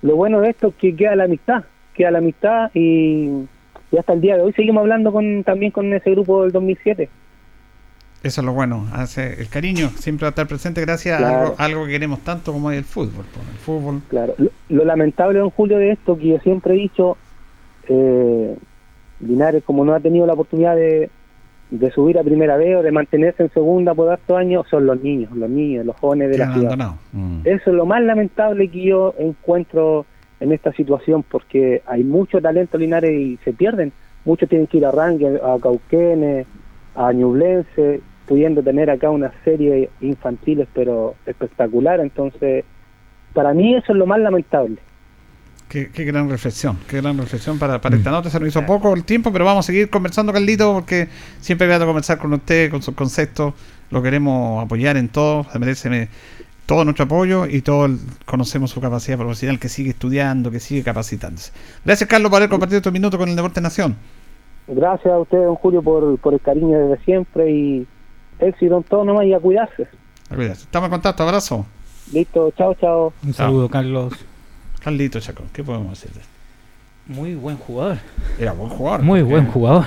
lo bueno de esto es que queda la amistad, queda la amistad y, y hasta el día de hoy seguimos hablando con también con ese grupo del 2007. Eso es lo bueno. Hace el cariño siempre va a estar presente gracias a Claro. algo, algo que queremos tanto como es el fútbol. El fútbol. Claro, lo, lo lamentable, don Julio, de esto, que yo siempre he dicho, eh, Linares, como no ha tenido la oportunidad de, de subir a primera vez o de mantenerse en segunda por hartos años, son los niños, los niños, los jóvenes de la ciudad. Mm. Eso es lo más lamentable que yo encuentro en esta situación, porque hay mucho talento Linares y se pierden. Muchos tienen que ir a Rangel, a Cauquenes, a Ñublense, pudiendo tener acá una serie infantiles, pero espectacular. Entonces, para mí eso es lo más lamentable. Qué, qué gran reflexión, qué gran reflexión para, para esta nota. Se nos hizo poco el tiempo, pero vamos a seguir conversando, Carlito, porque siempre voy a conversar con usted, con sus conceptos. Lo queremos apoyar en todo, se merece me- todo nuestro apoyo y todo el- conocemos su capacidad profesional, que sigue estudiando, que sigue capacitándose. Gracias, Carlos, por haber compartido estos minutos con el Deporte Nación. Gracias a usted, don Julio, por, por el cariño desde siempre y éxito en todo nomás y a cuidarse. Cuídate. Estamos en contacto, abrazo. Listo, chao, chao. Un saludo, Carlos. Carlito Chacón, ¿qué podemos decir? Muy buen jugador. Era buen jugador. Muy porque- buen jugador.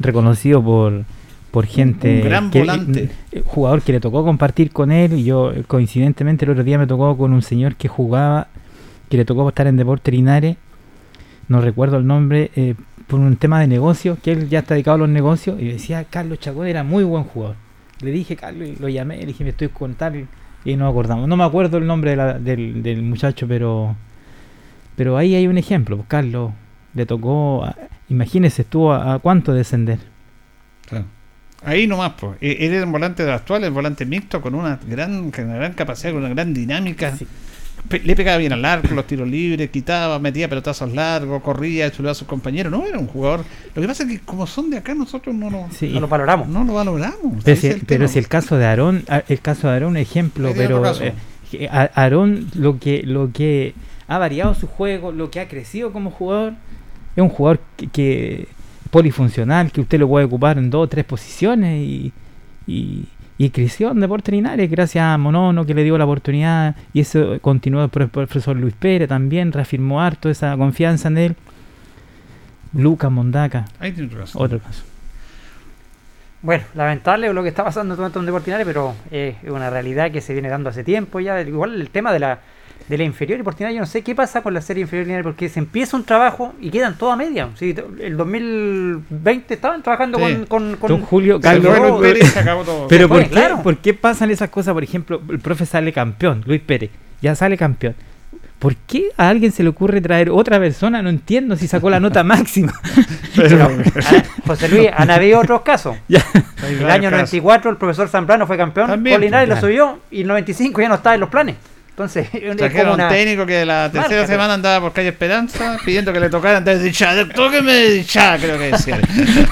Reconocido por, por gente. Un gran que- volante. eh, jugador que le tocó compartir con él. Y yo, eh, coincidentemente, el otro día me tocó con un señor que jugaba, que le tocó estar en Deporte Linares. No recuerdo el nombre, eh, por un tema de negocio, que él ya está dedicado a los negocios. Y decía, Carlos Chacón era muy buen jugador. Le dije, Carlos, y lo llamé, le dije, me estoy con tal. Y no acordamos. No me acuerdo el nombre de la- del, del muchacho, pero. Pero ahí hay un ejemplo. pues, Carlos le tocó. a- imagínese, estuvo a, a cuánto descender. Claro. Ahí nomás, pues. Él era un volante actual, el volante mixto, con una gran, con una gran capacidad, con una gran dinámica. Pe- Le pegaba bien al arco, los tiros libres, quitaba, metía pelotazos largos, corría, chulaba a sus compañeros. No era un jugador. Lo que pasa es que, como son de acá, nosotros no, lo- Sí. no lo valoramos. No lo valoramos. Pero, si, el pero tema. si el caso de Aarón, a- el caso de Aarón, ejemplo, pero eh, a- Aarón lo que, lo que ha variado su juego, lo que ha crecido como jugador, es un jugador que, que polifuncional, que usted lo puede ocupar en dos o tres posiciones y, y, y creció en Deportes Linares gracias a Monono que le dio la oportunidad y eso continuó por el profesor Luis Pérez también, reafirmó harto esa confianza en él. Lucas Mondaca, Ahí tiene otro caso. otro caso. Bueno, lamentable lo que está pasando en en Deportinare, pero eh, es una realidad que se viene dando hace tiempo ya. Igual el tema de la, de la inferior y Portinari, yo no sé qué pasa con la serie inferior lineal, porque se empieza un trabajo y quedan toda media. Sí, el 2020 estaban trabajando Sí. con, con, con- Don Julio, Carlos, Luis Pérez, se acabó todo. Pero ¿por fue, qué, claro. ¿por qué pasan esas cosas? Por ejemplo, el profe sale campeón, Luis Pérez, ya sale campeón. ¿Por qué a alguien se le ocurre traer otra persona? No entiendo si sacó la nota máxima. Pero, ah, José Luis, han habido otros casos. Ya. El año 94 el profesor Zambrano fue campeón, También, con Linares pues, lo subió y el 95 ya no estaba en los planes. Entonces, es Trajeron como una- un técnico que la tercera semana andaba por calle Esperanza pidiendo que le tocaran desde ya, tóqueme desde ya, creo que decía.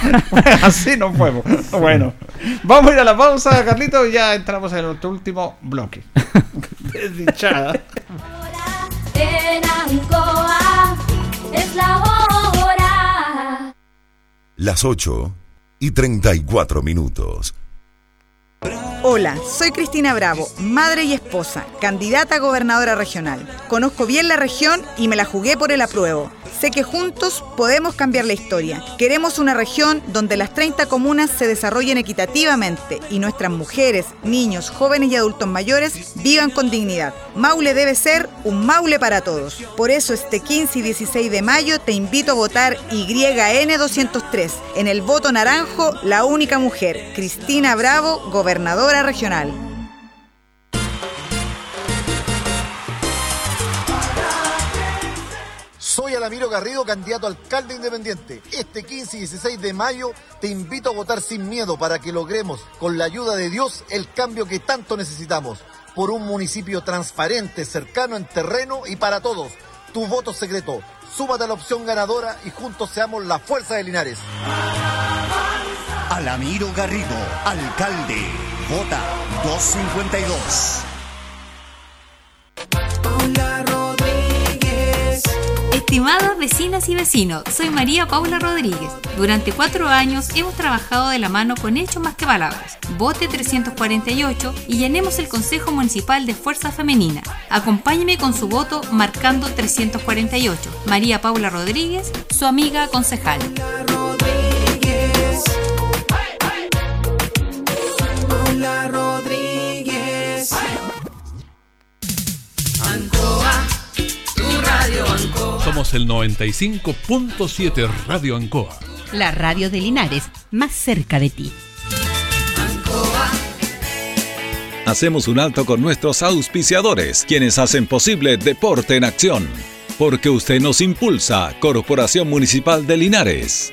Así no fuimos. Bueno, vamos a ir a la pausa, Carlito, y ya entramos en nuestro último bloque. Desdichada. En Ancoa es la hora. Las 8 y 34 minutos. Hola, soy Cristina Bravo, madre y esposa, candidata a gobernadora regional. Conozco bien la región y me la jugué por el apruebo. Sé que juntos podemos cambiar la historia. Queremos una región donde las 30 comunas se desarrollen equitativamente y nuestras mujeres, niños, jóvenes y adultos mayores vivan con dignidad. Maule debe ser un Maule para todos. Por eso este 15 y 16 de mayo te invito a votar YN203. En el voto naranjo, la única mujer, Cristina Bravo, gobernadora regional. Soy Alamiro Garrido, candidato a alcalde independiente. Este 15 y 16 de mayo te invito a votar sin miedo para que logremos, con la ayuda de Dios, el cambio que tanto necesitamos. Por un municipio transparente, cercano en terreno y para todos. Tu voto secreto. Súmate a la opción ganadora y juntos seamos la fuerza de Linares. Alamiro Garrido, alcalde. Vota 252. Estimadas vecinas y vecinos, soy María Paula Rodríguez. Durante cuatro años hemos trabajado de la mano con hechos más que palabras. Vote 348 y llenemos el Consejo Municipal de Fuerza Femenina. Acompáñeme con su voto marcando 348. María Paula Rodríguez, su amiga concejal. Paula Rodríguez. Ancoa, tu radio Ancoa. Somos el 95.7 Radio Ancoa. La radio de Linares, más cerca de ti. Hacemos un alto con nuestros auspiciadores, quienes hacen posible Deporte en Acción. Porque usted nos impulsa, Corporación Municipal de Linares.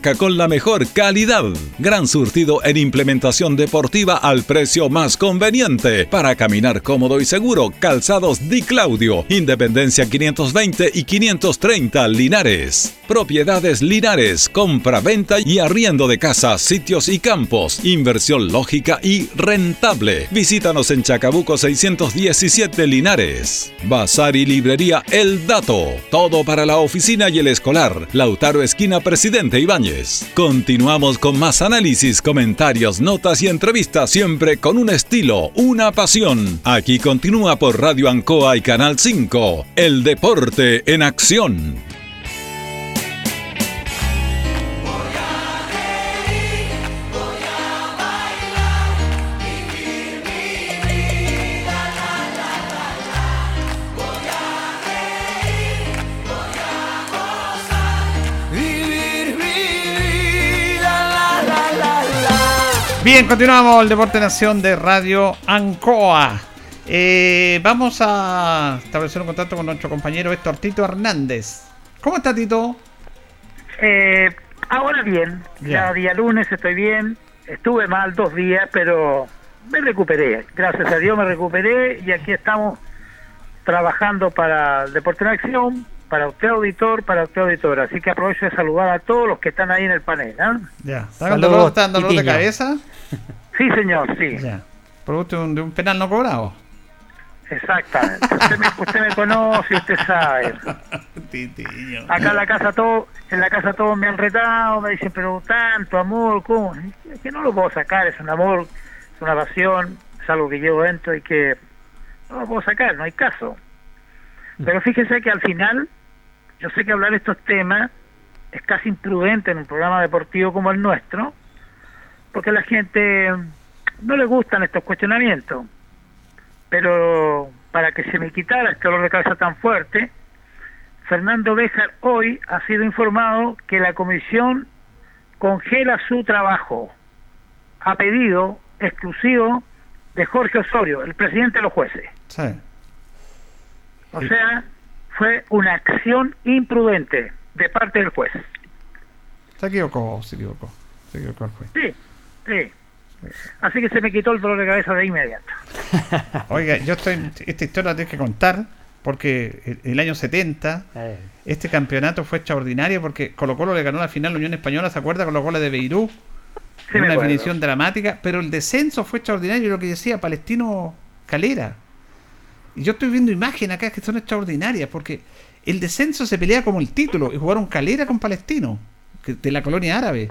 con la mejor calidad. Gran surtido en implementación deportiva al precio más conveniente. Para caminar cómodo y seguro, Calzados Di Claudio, Independencia 520 y 530 Linares. Propiedades Linares, compra-venta y arriendo de casas, sitios y campos. Inversión lógica y rentable. Visítanos en Chacabuco 617 Linares. Bazar y librería El Dato. Todo para la oficina y el escolar. Lautaro Esquina Presidente Ibáñez. Continuamos con más análisis, comentarios, notas y entrevistas siempre con un estilo, una pasión. Aquí continúa por Radio Ancoa y Canal 5. El deporte en acción. Bien, continuamos el Deporte Nación de Radio Ancoa. Eh, vamos a establecer un contacto con nuestro compañero Héctor Tito Hernández. ¿Cómo está Tito? Eh, ahora bien, ya. Ya. día lunes estoy bien. Estuve mal dos días, pero me recuperé. Gracias a Dios me recuperé y aquí estamos trabajando para el Deporte en Acción, para usted auditor, para usted auditor. Así que aprovecho de saludar a todos los que están ahí en el panel. ¿ah? Ya. ¿Está con dolor, está dando dolor de cabeza? Sí, señor, sí. Ya. Producto de un, de un penal no cobrado. Exactamente. Usted me, usted me conoce, usted sabe. Acá en la casa todo, en la casa todos me han retado, me dicen, pero tanto amor, ¿cómo? Es que no lo puedo sacar, es un amor, es una pasión, es algo que llevo dentro y que no lo puedo sacar, no hay caso. Pero fíjese que al final, yo sé que hablar estos temas es casi imprudente en un programa deportivo como el nuestro, porque a la gente no le gustan estos cuestionamientos. Pero para que se me quitara este dolor de cabeza tan fuerte, Fernando Béjar hoy ha sido informado que la comisión congela su trabajo a pedido exclusivo de Jorge Osorio, el presidente de los jueces. Sí. O sea, fue una acción imprudente de parte del juez. Se equivocó, se equivocó. Se equivocó el juez. Sí, sí. Así que se me quitó el dolor de cabeza de inmediato. Oiga, yo estoy. Esta historia la tengo que contar porque el, el año 70 este campeonato fue extraordinario porque Colo Colo le ganó la final a la Unión Española, ¿se acuerda? Con los goles de. Sí, me una definición dramática, pero el descenso fue extraordinario, lo que decía Palestino Calera. Y yo estoy viendo imágenes acá que son extraordinarias porque el descenso se pelea como el título y jugaron Calera con Palestino, que- de la colonia árabe.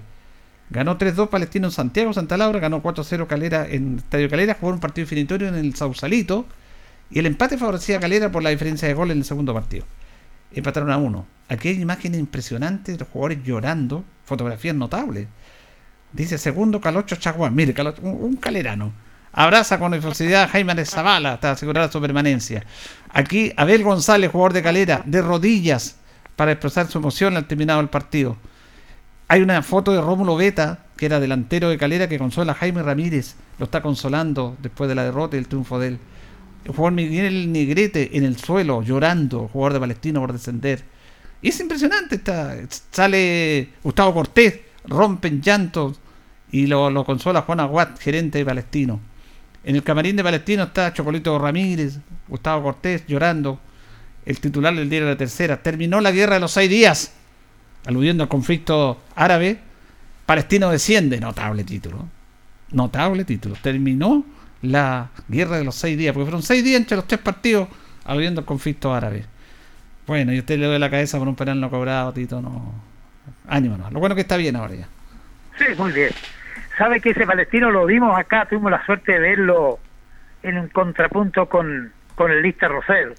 Ganó 3-2 Palestino en Santiago, Santa Laura, ganó 4-0 Calera en Estadio Calera, jugó un partido definitorio en el Sausalito y el empate favorecía a Calera por la diferencia de gol en el segundo partido. Empataron a uno. Aquí hay imágenes impresionantes de los jugadores llorando, fotografías notables. Dice segundo Calocho Chaguán, mire, Calocho- un, un calerano. Abraza con efusividad a Jaime de Zavala hasta asegurar su permanencia. Aquí Abel González, jugador de Calera, de rodillas para expresar su emoción al terminado el partido. Hay una foto de Rómulo Beta, que era delantero de Calera, que consola a Jaime Ramírez. Lo está consolando después de la derrota y el triunfo de él. El jugador Miguel Negrete en el suelo, llorando, jugador de Palestino por descender. Y es impresionante. Está, sale Gustavo Cortés, rompe en llanto y lo, lo consola Juan Aguat, gerente de Palestino. En el camarín de Palestino está Chocolito Ramírez, Gustavo Cortés llorando, el titular del diario de la tercera. Terminó la guerra de los seis días, aludiendo al conflicto árabe, Palestino desciende, notable título. Notable título. Terminó la guerra de los seis días, porque fueron seis días entre los tres partidos habiendo el conflicto árabe. Bueno, y usted le doy la cabeza por un penal no cobrado, Tito, no. Ánimo, no. Lo bueno que está bien ahora ya. Sí, muy bien. ¿Sabe que ese palestino lo vimos acá? Tuvimos la suerte de verlo en un contrapunto con, con el Lista Rosel.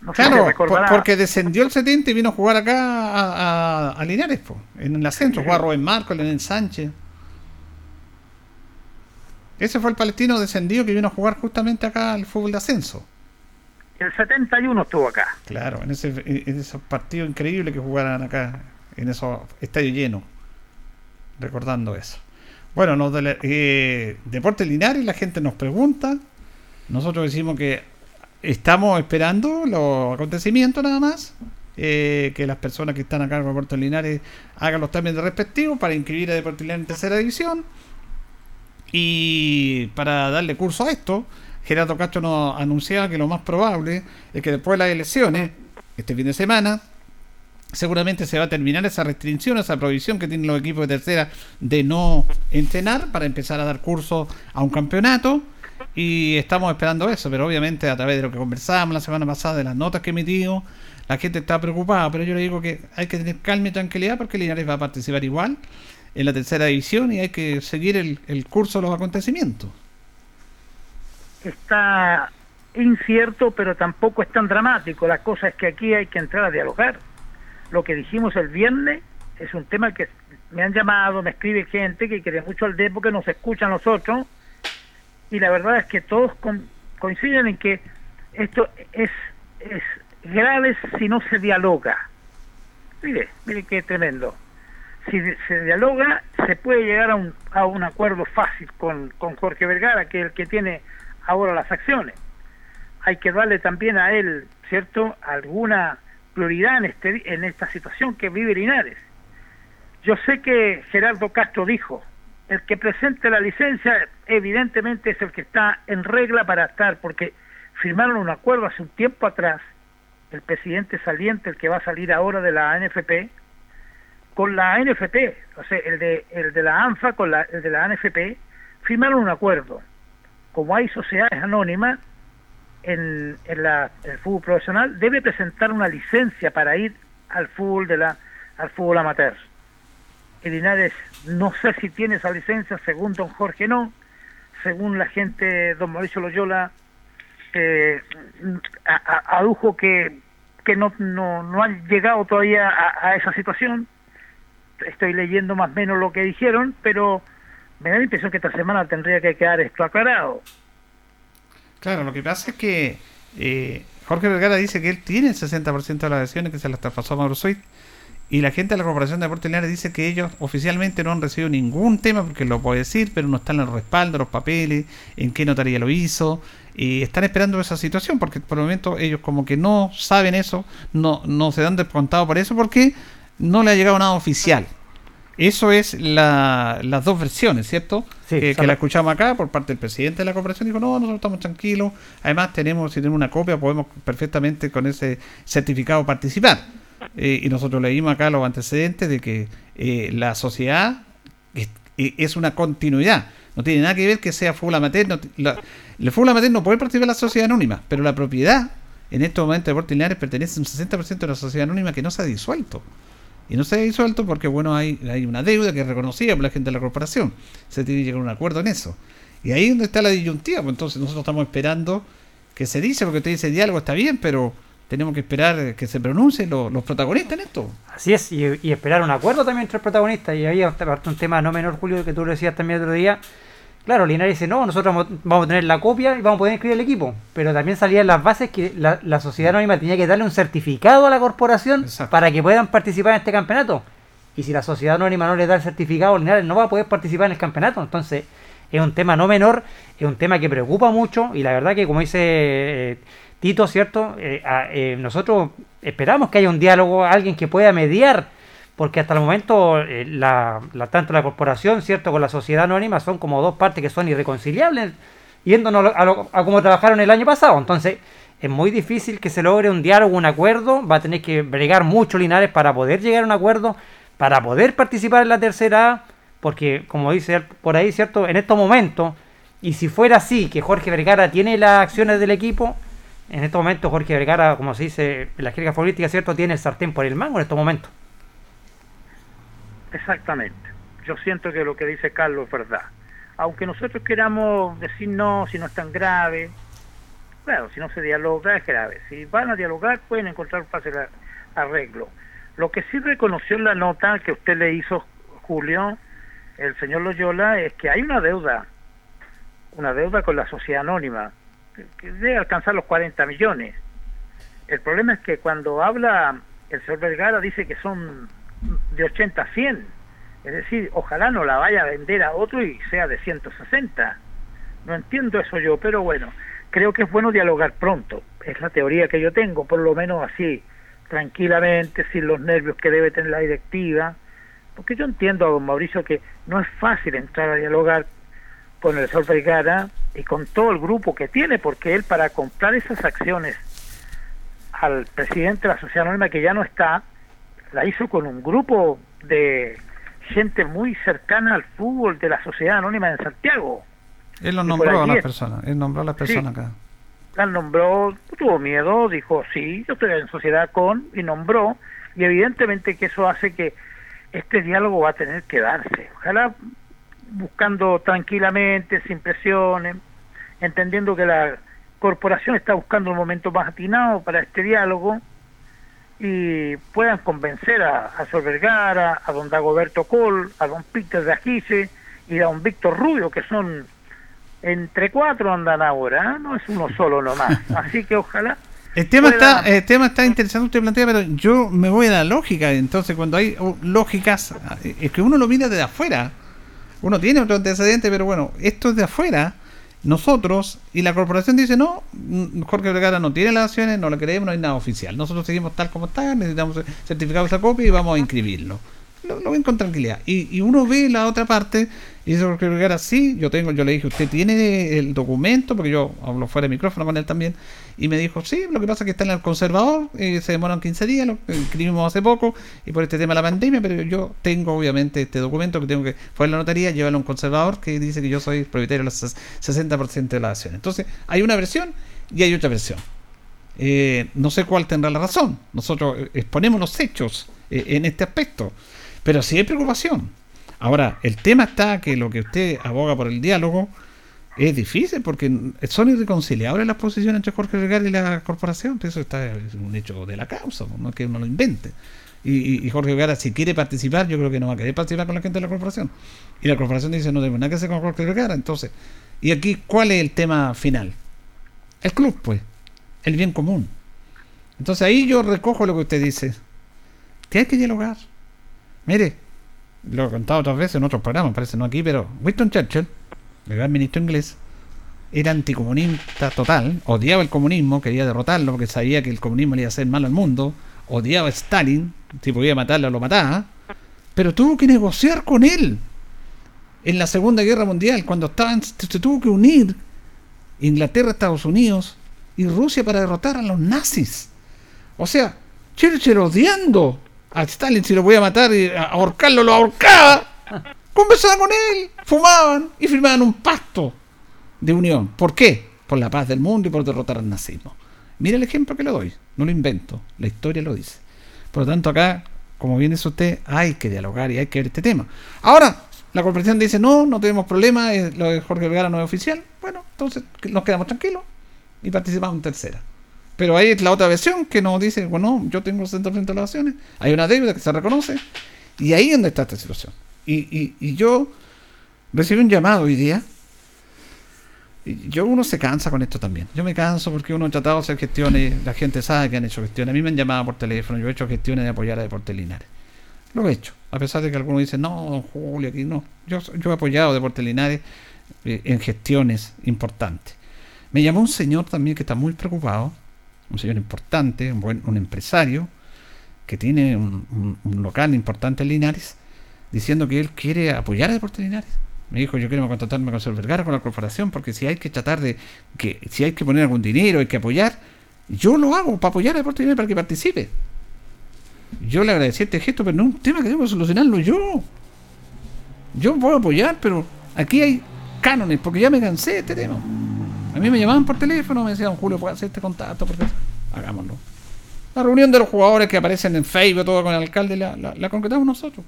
Sé si Claro, por- porque descendió el 70 y vino a jugar acá a, a- a Linares, po, en el ascenso. Jugaba Rubén Marco, Leonel Sánchez. Ese fue el palestino descendido que vino a jugar justamente acá al fútbol de ascenso. El 71 estuvo acá. Claro, en ese, en esos partidos increíbles que jugaran acá, en esos estadios llenos. Recordando eso. Bueno, nos dele- eh, Deportes Linares, la gente nos pregunta. Nosotros decimos que estamos esperando los acontecimientos nada más. eh, que las personas que están acá en Deportes Linares hagan los trámites respectivos para inscribir a Deportes Linares en tercera división. Y para darle curso a esto, Gerardo Castro nos anunciaba que lo más probable es que después de las elecciones, este fin de semana, seguramente se va a terminar esa restricción, esa prohibición que tienen los equipos de tercera de no entrenar para empezar a dar curso a un campeonato. Y estamos esperando eso, pero obviamente a través de lo que conversábamos la semana pasada, de las notas que emitimos, la gente está preocupada, pero yo le digo que hay que tener calma y tranquilidad porque Linares va a participar igual en la tercera división y hay que seguir el, el curso de los acontecimientos. Está incierto, pero tampoco es tan dramático. La cosa es que aquí hay que entrar a dialogar. Lo que dijimos el viernes es un tema que me han llamado, me escribe gente que quiere mucho al Depo, que nos escuchan nosotros, y la verdad es que todos coinciden en que esto es, es grave si no se dialoga. Mire, mire qué tremendo. Si se dialoga, se puede llegar a un, a un acuerdo fácil con, con Jorge Vergara, que es el que tiene ahora las acciones. Hay que darle también a él, ¿cierto?, alguna prioridad en, este, en esta situación que vive Linares. Yo sé que Gerardo Castro dijo, el que presente la licencia evidentemente es el que está en regla para estar, porque firmaron un acuerdo hace un tiempo atrás, el presidente saliente, el que va a salir ahora de la NFP, con la NFP, o sea, el de, el de la ANFA con la, el de la NFP, firmaron un acuerdo. Como hay sociedades anónimas en, en la, el fútbol profesional, debe presentar una licencia para ir al fútbol de la, al fútbol amateur. Y Linares no sé si tiene esa licencia, según don Jorge no, según la gente, don Mauricio Loyola, eh, adujo que, que no, no, no han llegado todavía a, esa situación. Estoy leyendo más o menos lo que dijeron, pero me da la impresión que esta semana tendría que quedar esto aclarado. Claro, lo que pasa es que eh, Jorge Vergara dice que él tiene el 60% de las adhesiones que se las traspasó a Mauro y la gente de la Corporación de Deportes Linares dice que ellos oficialmente no han recibido ningún tema porque lo puede decir, pero no están en el respaldo, los papeles, en qué notaría lo hizo y están esperando esa situación porque por el momento ellos como que no saben eso, no, no se dan descontado por eso porque no le ha llegado nada oficial. Eso es la- las dos versiones, ¿cierto? que, la escuchamos acá por parte del presidente de la corporación. Dijo, no, nosotros estamos tranquilos. Además, tenemos, si tenemos una copia, podemos perfectamente con ese certificado participar. Eh, y nosotros leímos acá los antecedentes de que eh, la sociedad es, eh, una continuidad. No tiene nada que ver que sea fútbol amateur. no ti- la- el fútbol amateur no puede participar en la sociedad anónima, pero la propiedad en este momento de Deportes Linares pertenece un 60% de la sociedad anónima que no se ha disuelto. Y no se ha disuelto porque, bueno, hay, hay una deuda que es reconocida por la gente de la corporación. Se tiene que llegar a un acuerdo en eso. Y ahí es donde está la disyuntiva. Pues entonces nosotros estamos esperando que se dice, porque usted dice diálogo está bien, pero tenemos que esperar que se pronuncien los, los protagonistas en esto. Así es, y, y esperar un acuerdo también entre los protagonistas. Y había aparte un tema no menor, Julio, que tú lo decías también el otro día. Claro, Linares dice, no, nosotros vamos- a tener la copia y vamos a poder inscribir el equipo. Pero también salían las bases que la, la sociedad anónima tenía que darle un certificado a la corporación para que puedan participar en este campeonato. Y si la sociedad anónima no le da el certificado, Linares no va a poder participar en el campeonato. Entonces, es un tema no menor, es un tema que preocupa mucho y la verdad que, como dice eh, Tito, ¿cierto? Eh, eh, nosotros esperamos que haya un diálogo, alguien que pueda mediar porque hasta el momento eh, la, la- tanto la corporación cierto con la sociedad anónima son como dos partes que son irreconciliables yéndonos a, lo- a, cómo trabajaron el año pasado entonces es muy difícil que se logre un diálogo un acuerdo va a tener que bregar mucho Linares para poder llegar a un acuerdo para poder participar en la tercera porque como dice por ahí, ¿cierto? En estos momentos, y si fuera así, que Jorge Vergara tiene las acciones del equipo, en estos momentos Jorge Vergara, como se dice en la jerga política, ¿cierto? Tiene el sartén por el mango en estos momentos. Exactamente. Yo siento que lo que dice Carlos es verdad. Aunque nosotros queramos decir no, si no es tan grave, claro, si no se dialoga es grave. Si van a dialogar pueden encontrar un fácil arreglo. Lo que sí reconoció en la nota que usted le hizo, Julio, el señor Loyola, es que hay una deuda, una deuda con la sociedad anónima, que, debe alcanzar los 40 millones. El problema es que cuando habla el señor Vergara dice que son de 80 a 100. Es decir, ojalá no la vaya a vender a otro y sea de 160. No entiendo eso yo, pero bueno, creo que es bueno dialogar pronto. Es la teoría que yo tengo, por lo menos así, tranquilamente, sin los nervios que debe tener la directiva. Porque yo entiendo a don Mauricio que no es fácil entrar a dialogar con el señor Vergara y con todo el grupo que tiene, porque él para comprar esas acciones al presidente de la sociedad anónima que ya no está, la hizo con un grupo de gente muy cercana al fútbol de la sociedad anónima en Santiago. Él lo nombró a las personas. Él nombró a las personas Sí. acá. La nombró, tuvo miedo, dijo, sí, yo estoy en sociedad con, y nombró, y evidentemente que eso hace que este diálogo va a tener que darse. Ojalá buscando tranquilamente, sin presiones, entendiendo que la corporación está buscando un momento más atinado para este diálogo y puedan convencer a, a Sol Vergara, a don Dagoberto Col, a don Peter de Agice y a don Víctor Rubio, que son entre cuatro andan ahora, ¿eh? no es uno solo nomás. Así que ojalá. El tema está, el tema está interesante usted plantea, pero yo me voy a la lógica. Entonces, cuando hay uh, lógicas, eh, es que uno lo mira desde afuera. Uno tiene otro antecedente, pero bueno, esto es de afuera. Nosotros y la corporación dice no, mm, Jorge Vergara no tiene las acciones, no lo queremos, no hay nada oficial. Nosotros seguimos tal como está, necesitamos el certificado de esa copia y vamos a inscribirlo. Lo, lo ven con tranquilidad. Y uno ve la otra parte y dice Jorge Vergara, sí, yo tengo, yo le dije, usted tiene el documento, porque yo hablo fuera de micrófono con él también, y me dijo, sí, lo que pasa es que está en el conservador, se demoran 15 días, lo inscribimos hace poco, y por este tema de la pandemia, pero yo tengo obviamente este documento que tengo que, fue a la notaría, llevarlo a un conservador que dice que yo soy propietario del 60% de las acciones. Entonces, hay una versión y hay otra versión. Eh, no sé cuál tendrá la razón. Nosotros eh, exponemos los hechos eh, en este aspecto. Pero sí hay preocupación. Ahora, el tema está que lo que usted aboga por el diálogo es difícil porque son irreconciliables las posiciones entre Jorge Vergara y la corporación. Eso está es un hecho de la causa, no es que uno lo invente. Y Jorge Vergara, si quiere participar, yo creo que no va a querer participar con la gente de la corporación. Y la corporación dice, no tengo nada que hacer con Jorge Vergara. Entonces, ¿y aquí cuál es el tema final? El club, pues. El bien común. Entonces ahí yo recojo lo que usted dice. Que hay que dialogar. Mire, lo he contado otras veces en otros programas, parece no aquí, pero Winston Churchill, el gran ministro inglés, era anticomunista total, odiaba el comunismo, quería derrotarlo porque sabía que el comunismo le iba a hacer mal al mundo, odiaba a Stalin, si podía matarlo lo mataba, pero tuvo que negociar con él en la Segunda Guerra Mundial, cuando estaban, se tuvo que unir Inglaterra, Estados Unidos y Rusia para derrotar a los nazis. O sea, Churchill odiando a Stalin si lo podía matar y a- ahorcarlo, lo ahorcaba. Conversaban con él, fumaban y firmaban un pacto de unión. ¿Por qué? Por la paz del mundo y por derrotar al nazismo. Mira el ejemplo que le doy, no lo invento, la historia lo dice. Por lo tanto, acá, como bien dice usted, hay que dialogar y hay que ver este tema. Ahora, la corporación dice, no, no tenemos problema, lo de Jorge Vergara no es oficial. Bueno, entonces nos quedamos tranquilos y participamos en tercera. Pero es la otra versión que nos dice, bueno, yo tengo el 60% de las acciones, hay una deuda que se reconoce, y ahí es donde está esta situación. Y, y, y yo recibí un llamado hoy día, y yo uno se cansa con esto también. Yo me canso porque uno ha tratado de hacer gestiones, la gente sabe que han hecho gestiones, a mí me han llamado por teléfono, yo he hecho gestiones de apoyar a Deportes Linares. Lo he hecho, a pesar de que algunos dicen, no, don Julio, aquí no. Yo, yo he apoyado a Deportes Linares eh, en gestiones importantes. Me llamó un señor también que está muy preocupado, un señor importante, un buen un empresario, que tiene un, local importante en Linares, diciendo que él quiere apoyar a Deportes Linares. Me dijo, yo quiero contratarme con Sol Vergara, con la corporación, porque si hay que tratar de, que si hay que poner algún dinero, hay que apoyar, yo lo hago para apoyar a Deportes Linares para que participe. Yo le agradecí este gesto, pero no es un tema que que solucionarlo yo. Yo puedo apoyar, pero aquí hay cánones, porque ya me cansé de este tema. A mí me llamaban por teléfono, me decían, Julio, ¿puedo hacer este contacto? Porque hagámoslo. La reunión de los jugadores que aparecen en Facebook, todo con el alcalde, la, concretamos nosotros.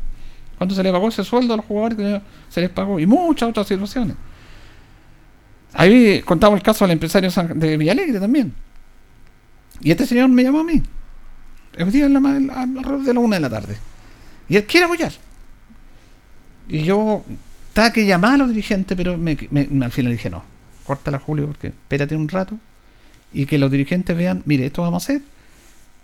Cuando se le pagó ese sueldo a los jugadores, se les pagó. Y muchas otras situaciones. Ahí contamos el caso del empresario de Villalegre también. Y este señor me llamó a mí. El día la alrededor de la una de la tarde. Y él quiere apoyar. Y yo estaba que llamar a los dirigentes, pero me- al final dije no. Córtala, Julio, porque espérate un rato. Y que los dirigentes vean, mire, esto vamos a hacer.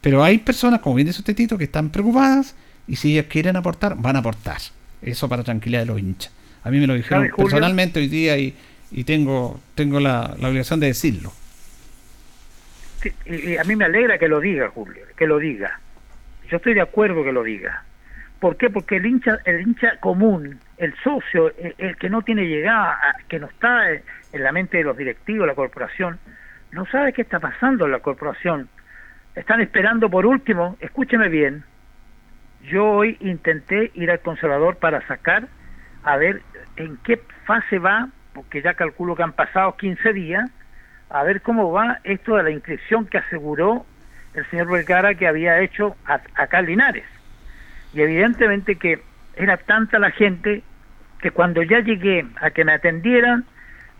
Pero hay personas, como bien dice usted, Tito, que están preocupadas. Y si ellas quieren aportar, van a aportar. Eso para tranquilidad de los hinchas. A mí me lo dijeron personalmente hoy día y, y tengo, tengo la, la obligación de decirlo. Sí, y a mí me alegra que lo diga, Julio, que lo diga. Yo estoy de acuerdo que lo diga. ¿Por qué? Porque el hincha, el hincha común, el socio, el, que no tiene llegada, que no está en la mente de los directivos la corporación, no sabe qué está pasando en la corporación. Están esperando por último, escúcheme bien, yo hoy intenté ir al conservador para sacar a ver en qué fase va, porque ya calculo que han pasado 15 días, a ver cómo va esto de la inscripción que aseguró el señor Vergara que había hecho acá Linares. Y evidentemente que era tanta la gente que cuando ya llegué a que me atendieran,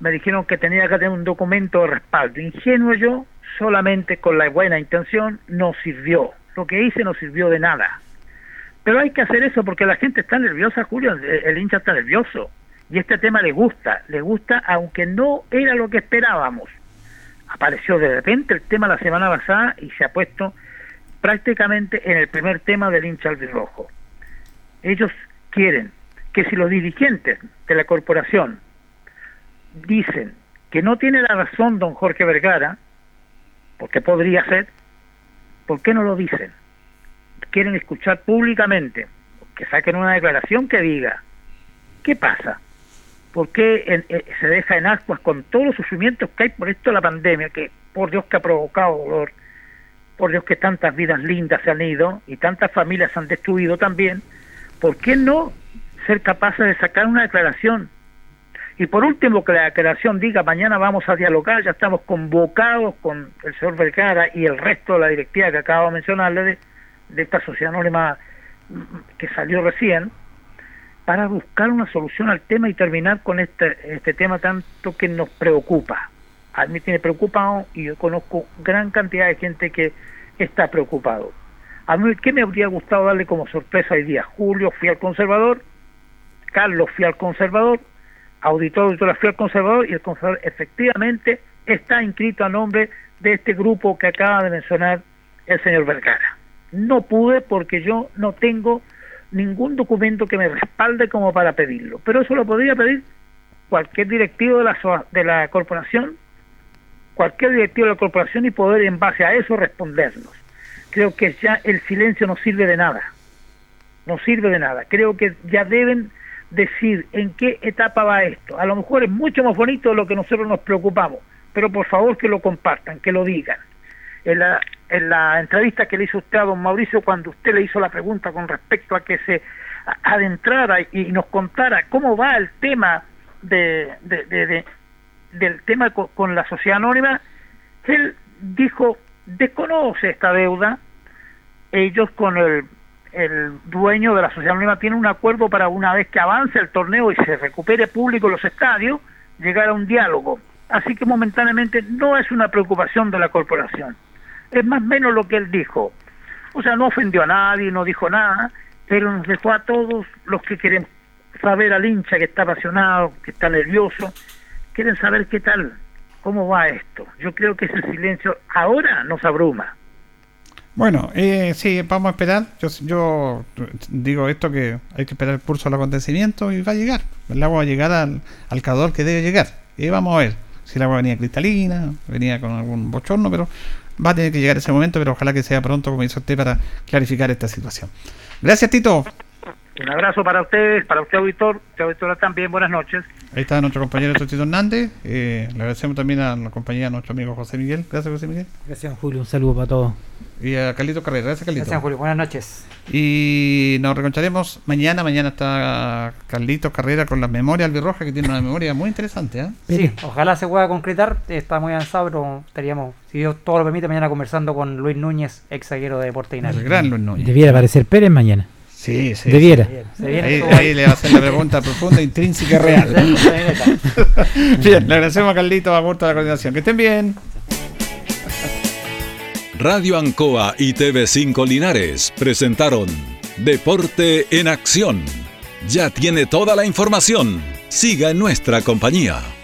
me dijeron que tenía que tener un documento de respaldo. Ingenuo yo, solamente con la buena intención, no sirvió. Lo que hice no sirvió de nada. Pero hay que hacer eso porque la gente está nerviosa, Julio, el, hincha está nervioso. Y este tema le gusta, le gusta aunque no era lo que esperábamos. Apareció de repente el tema la semana pasada y se ha puesto prácticamente en el primer tema del hincha albirrojo. Ellos quieren que si los dirigentes de la corporación dicen que no tiene la razón don Jorge Vergara, porque podría ser, ¿por qué no lo dicen? Quieren escuchar públicamente, que saquen una declaración que diga, ¿qué pasa? ¿Por qué en- eh, se deja en ascuas con todos los sufrimientos que hay por esto de la pandemia, que por Dios que ha provocado dolor, por Dios que tantas vidas lindas se han ido y tantas familias se han destruido también, ¿por qué no ser capaces de sacar una declaración? Y por último, que la declaración diga, mañana vamos a dialogar, ya estamos convocados con el señor Vergara y el resto de la directiva que acabo de mencionarle de, esta sociedad anónima que salió recién, para buscar una solución al tema y terminar con este, este tema tanto que nos preocupa. A mí me preocupado y yo conozco gran cantidad de gente que está preocupado. A mí, ¿qué me habría gustado darle como sorpresa hoy día? Julio fui al conservador, Carlos fui al conservador, auditor, auditora fui al conservador y el conservador efectivamente está inscrito a nombre de este grupo que acaba de mencionar el señor Vergara. No pude porque yo no tengo ningún documento que me respalde como para pedirlo, pero eso lo podría pedir cualquier directivo de la, de la corporación, cualquier directivo de la corporación y poder en base a eso respondernos. Creo que ya el silencio no sirve de nada, no sirve de nada. Creo que ya deben decir en qué etapa va esto. A lo mejor es mucho más bonito de lo que nosotros nos preocupamos, pero por favor que lo compartan, que lo digan. En la, en la entrevista que le hizo usted a don Mauricio, cuando usted le hizo la pregunta con respecto a que se adentrara y, nos contara cómo va el tema de, de- de- de- del tema co- con, la sociedad anónima, él dijo, desconoce esta deuda, ellos con el, el dueño de la sociedad anónima tienen un acuerdo para una vez que avance el torneo y se recupere público los estadios, llegar a un diálogo. Así que momentáneamente no es una preocupación de la corporación. Es más o menos lo que él dijo. O sea, no ofendió a nadie, no dijo nada, pero nos dejó a todos los que quieren saber al hincha que está apasionado, que está nervioso, quieren saber qué tal, cómo va esto. Yo creo que ese silencio ahora nos abruma. Bueno, eh, sí, vamos a esperar. Yo, yo digo esto que hay que esperar el curso del acontecimiento y va a llegar. El agua va a llegar al, al que debe llegar. Y vamos a ver si el agua venía cristalina, venía con algún bochorno, pero va a tener que llegar ese momento, pero ojalá que sea pronto, como dice usted, para clarificar esta situación. Gracias, Tito. Un abrazo para ustedes, para usted auditor, usted auditora también, buenas noches. Ahí está nuestro compañero Totito Hernández. Eh, le agradecemos también a la compañía de nuestro amigo José Miguel. Gracias, José Miguel. Gracias, Julio. Un saludo para todos. Y a Carlito Carrera. Gracias, Carlito. Gracias, Julio. Buenas noches. Y nos reencontraremos mañana. Mañana está Carlito Carrera con las memorias albirrojas, que tiene una memoria muy interesante. ¿eh? Sí, ojalá se pueda concretar. Está muy avanzado, pero estaríamos, si Dios todo lo permite, mañana conversando con Luis Núñez, ex zaguero de Deporte Linares. El gran Luis Núñez. Debiera aparecer Pérez mañana. Sí, sí. Debiera. sí. Ahí, ahí le va a hacer la pregunta profunda, intrínseca y real. bien, le agradecemos a Carlito a bordo de la coordinación. Que estén bien. Radio Ancoa y TV5 Linares presentaron Deporte en Acción. Ya tiene toda la información. Siga en nuestra compañía.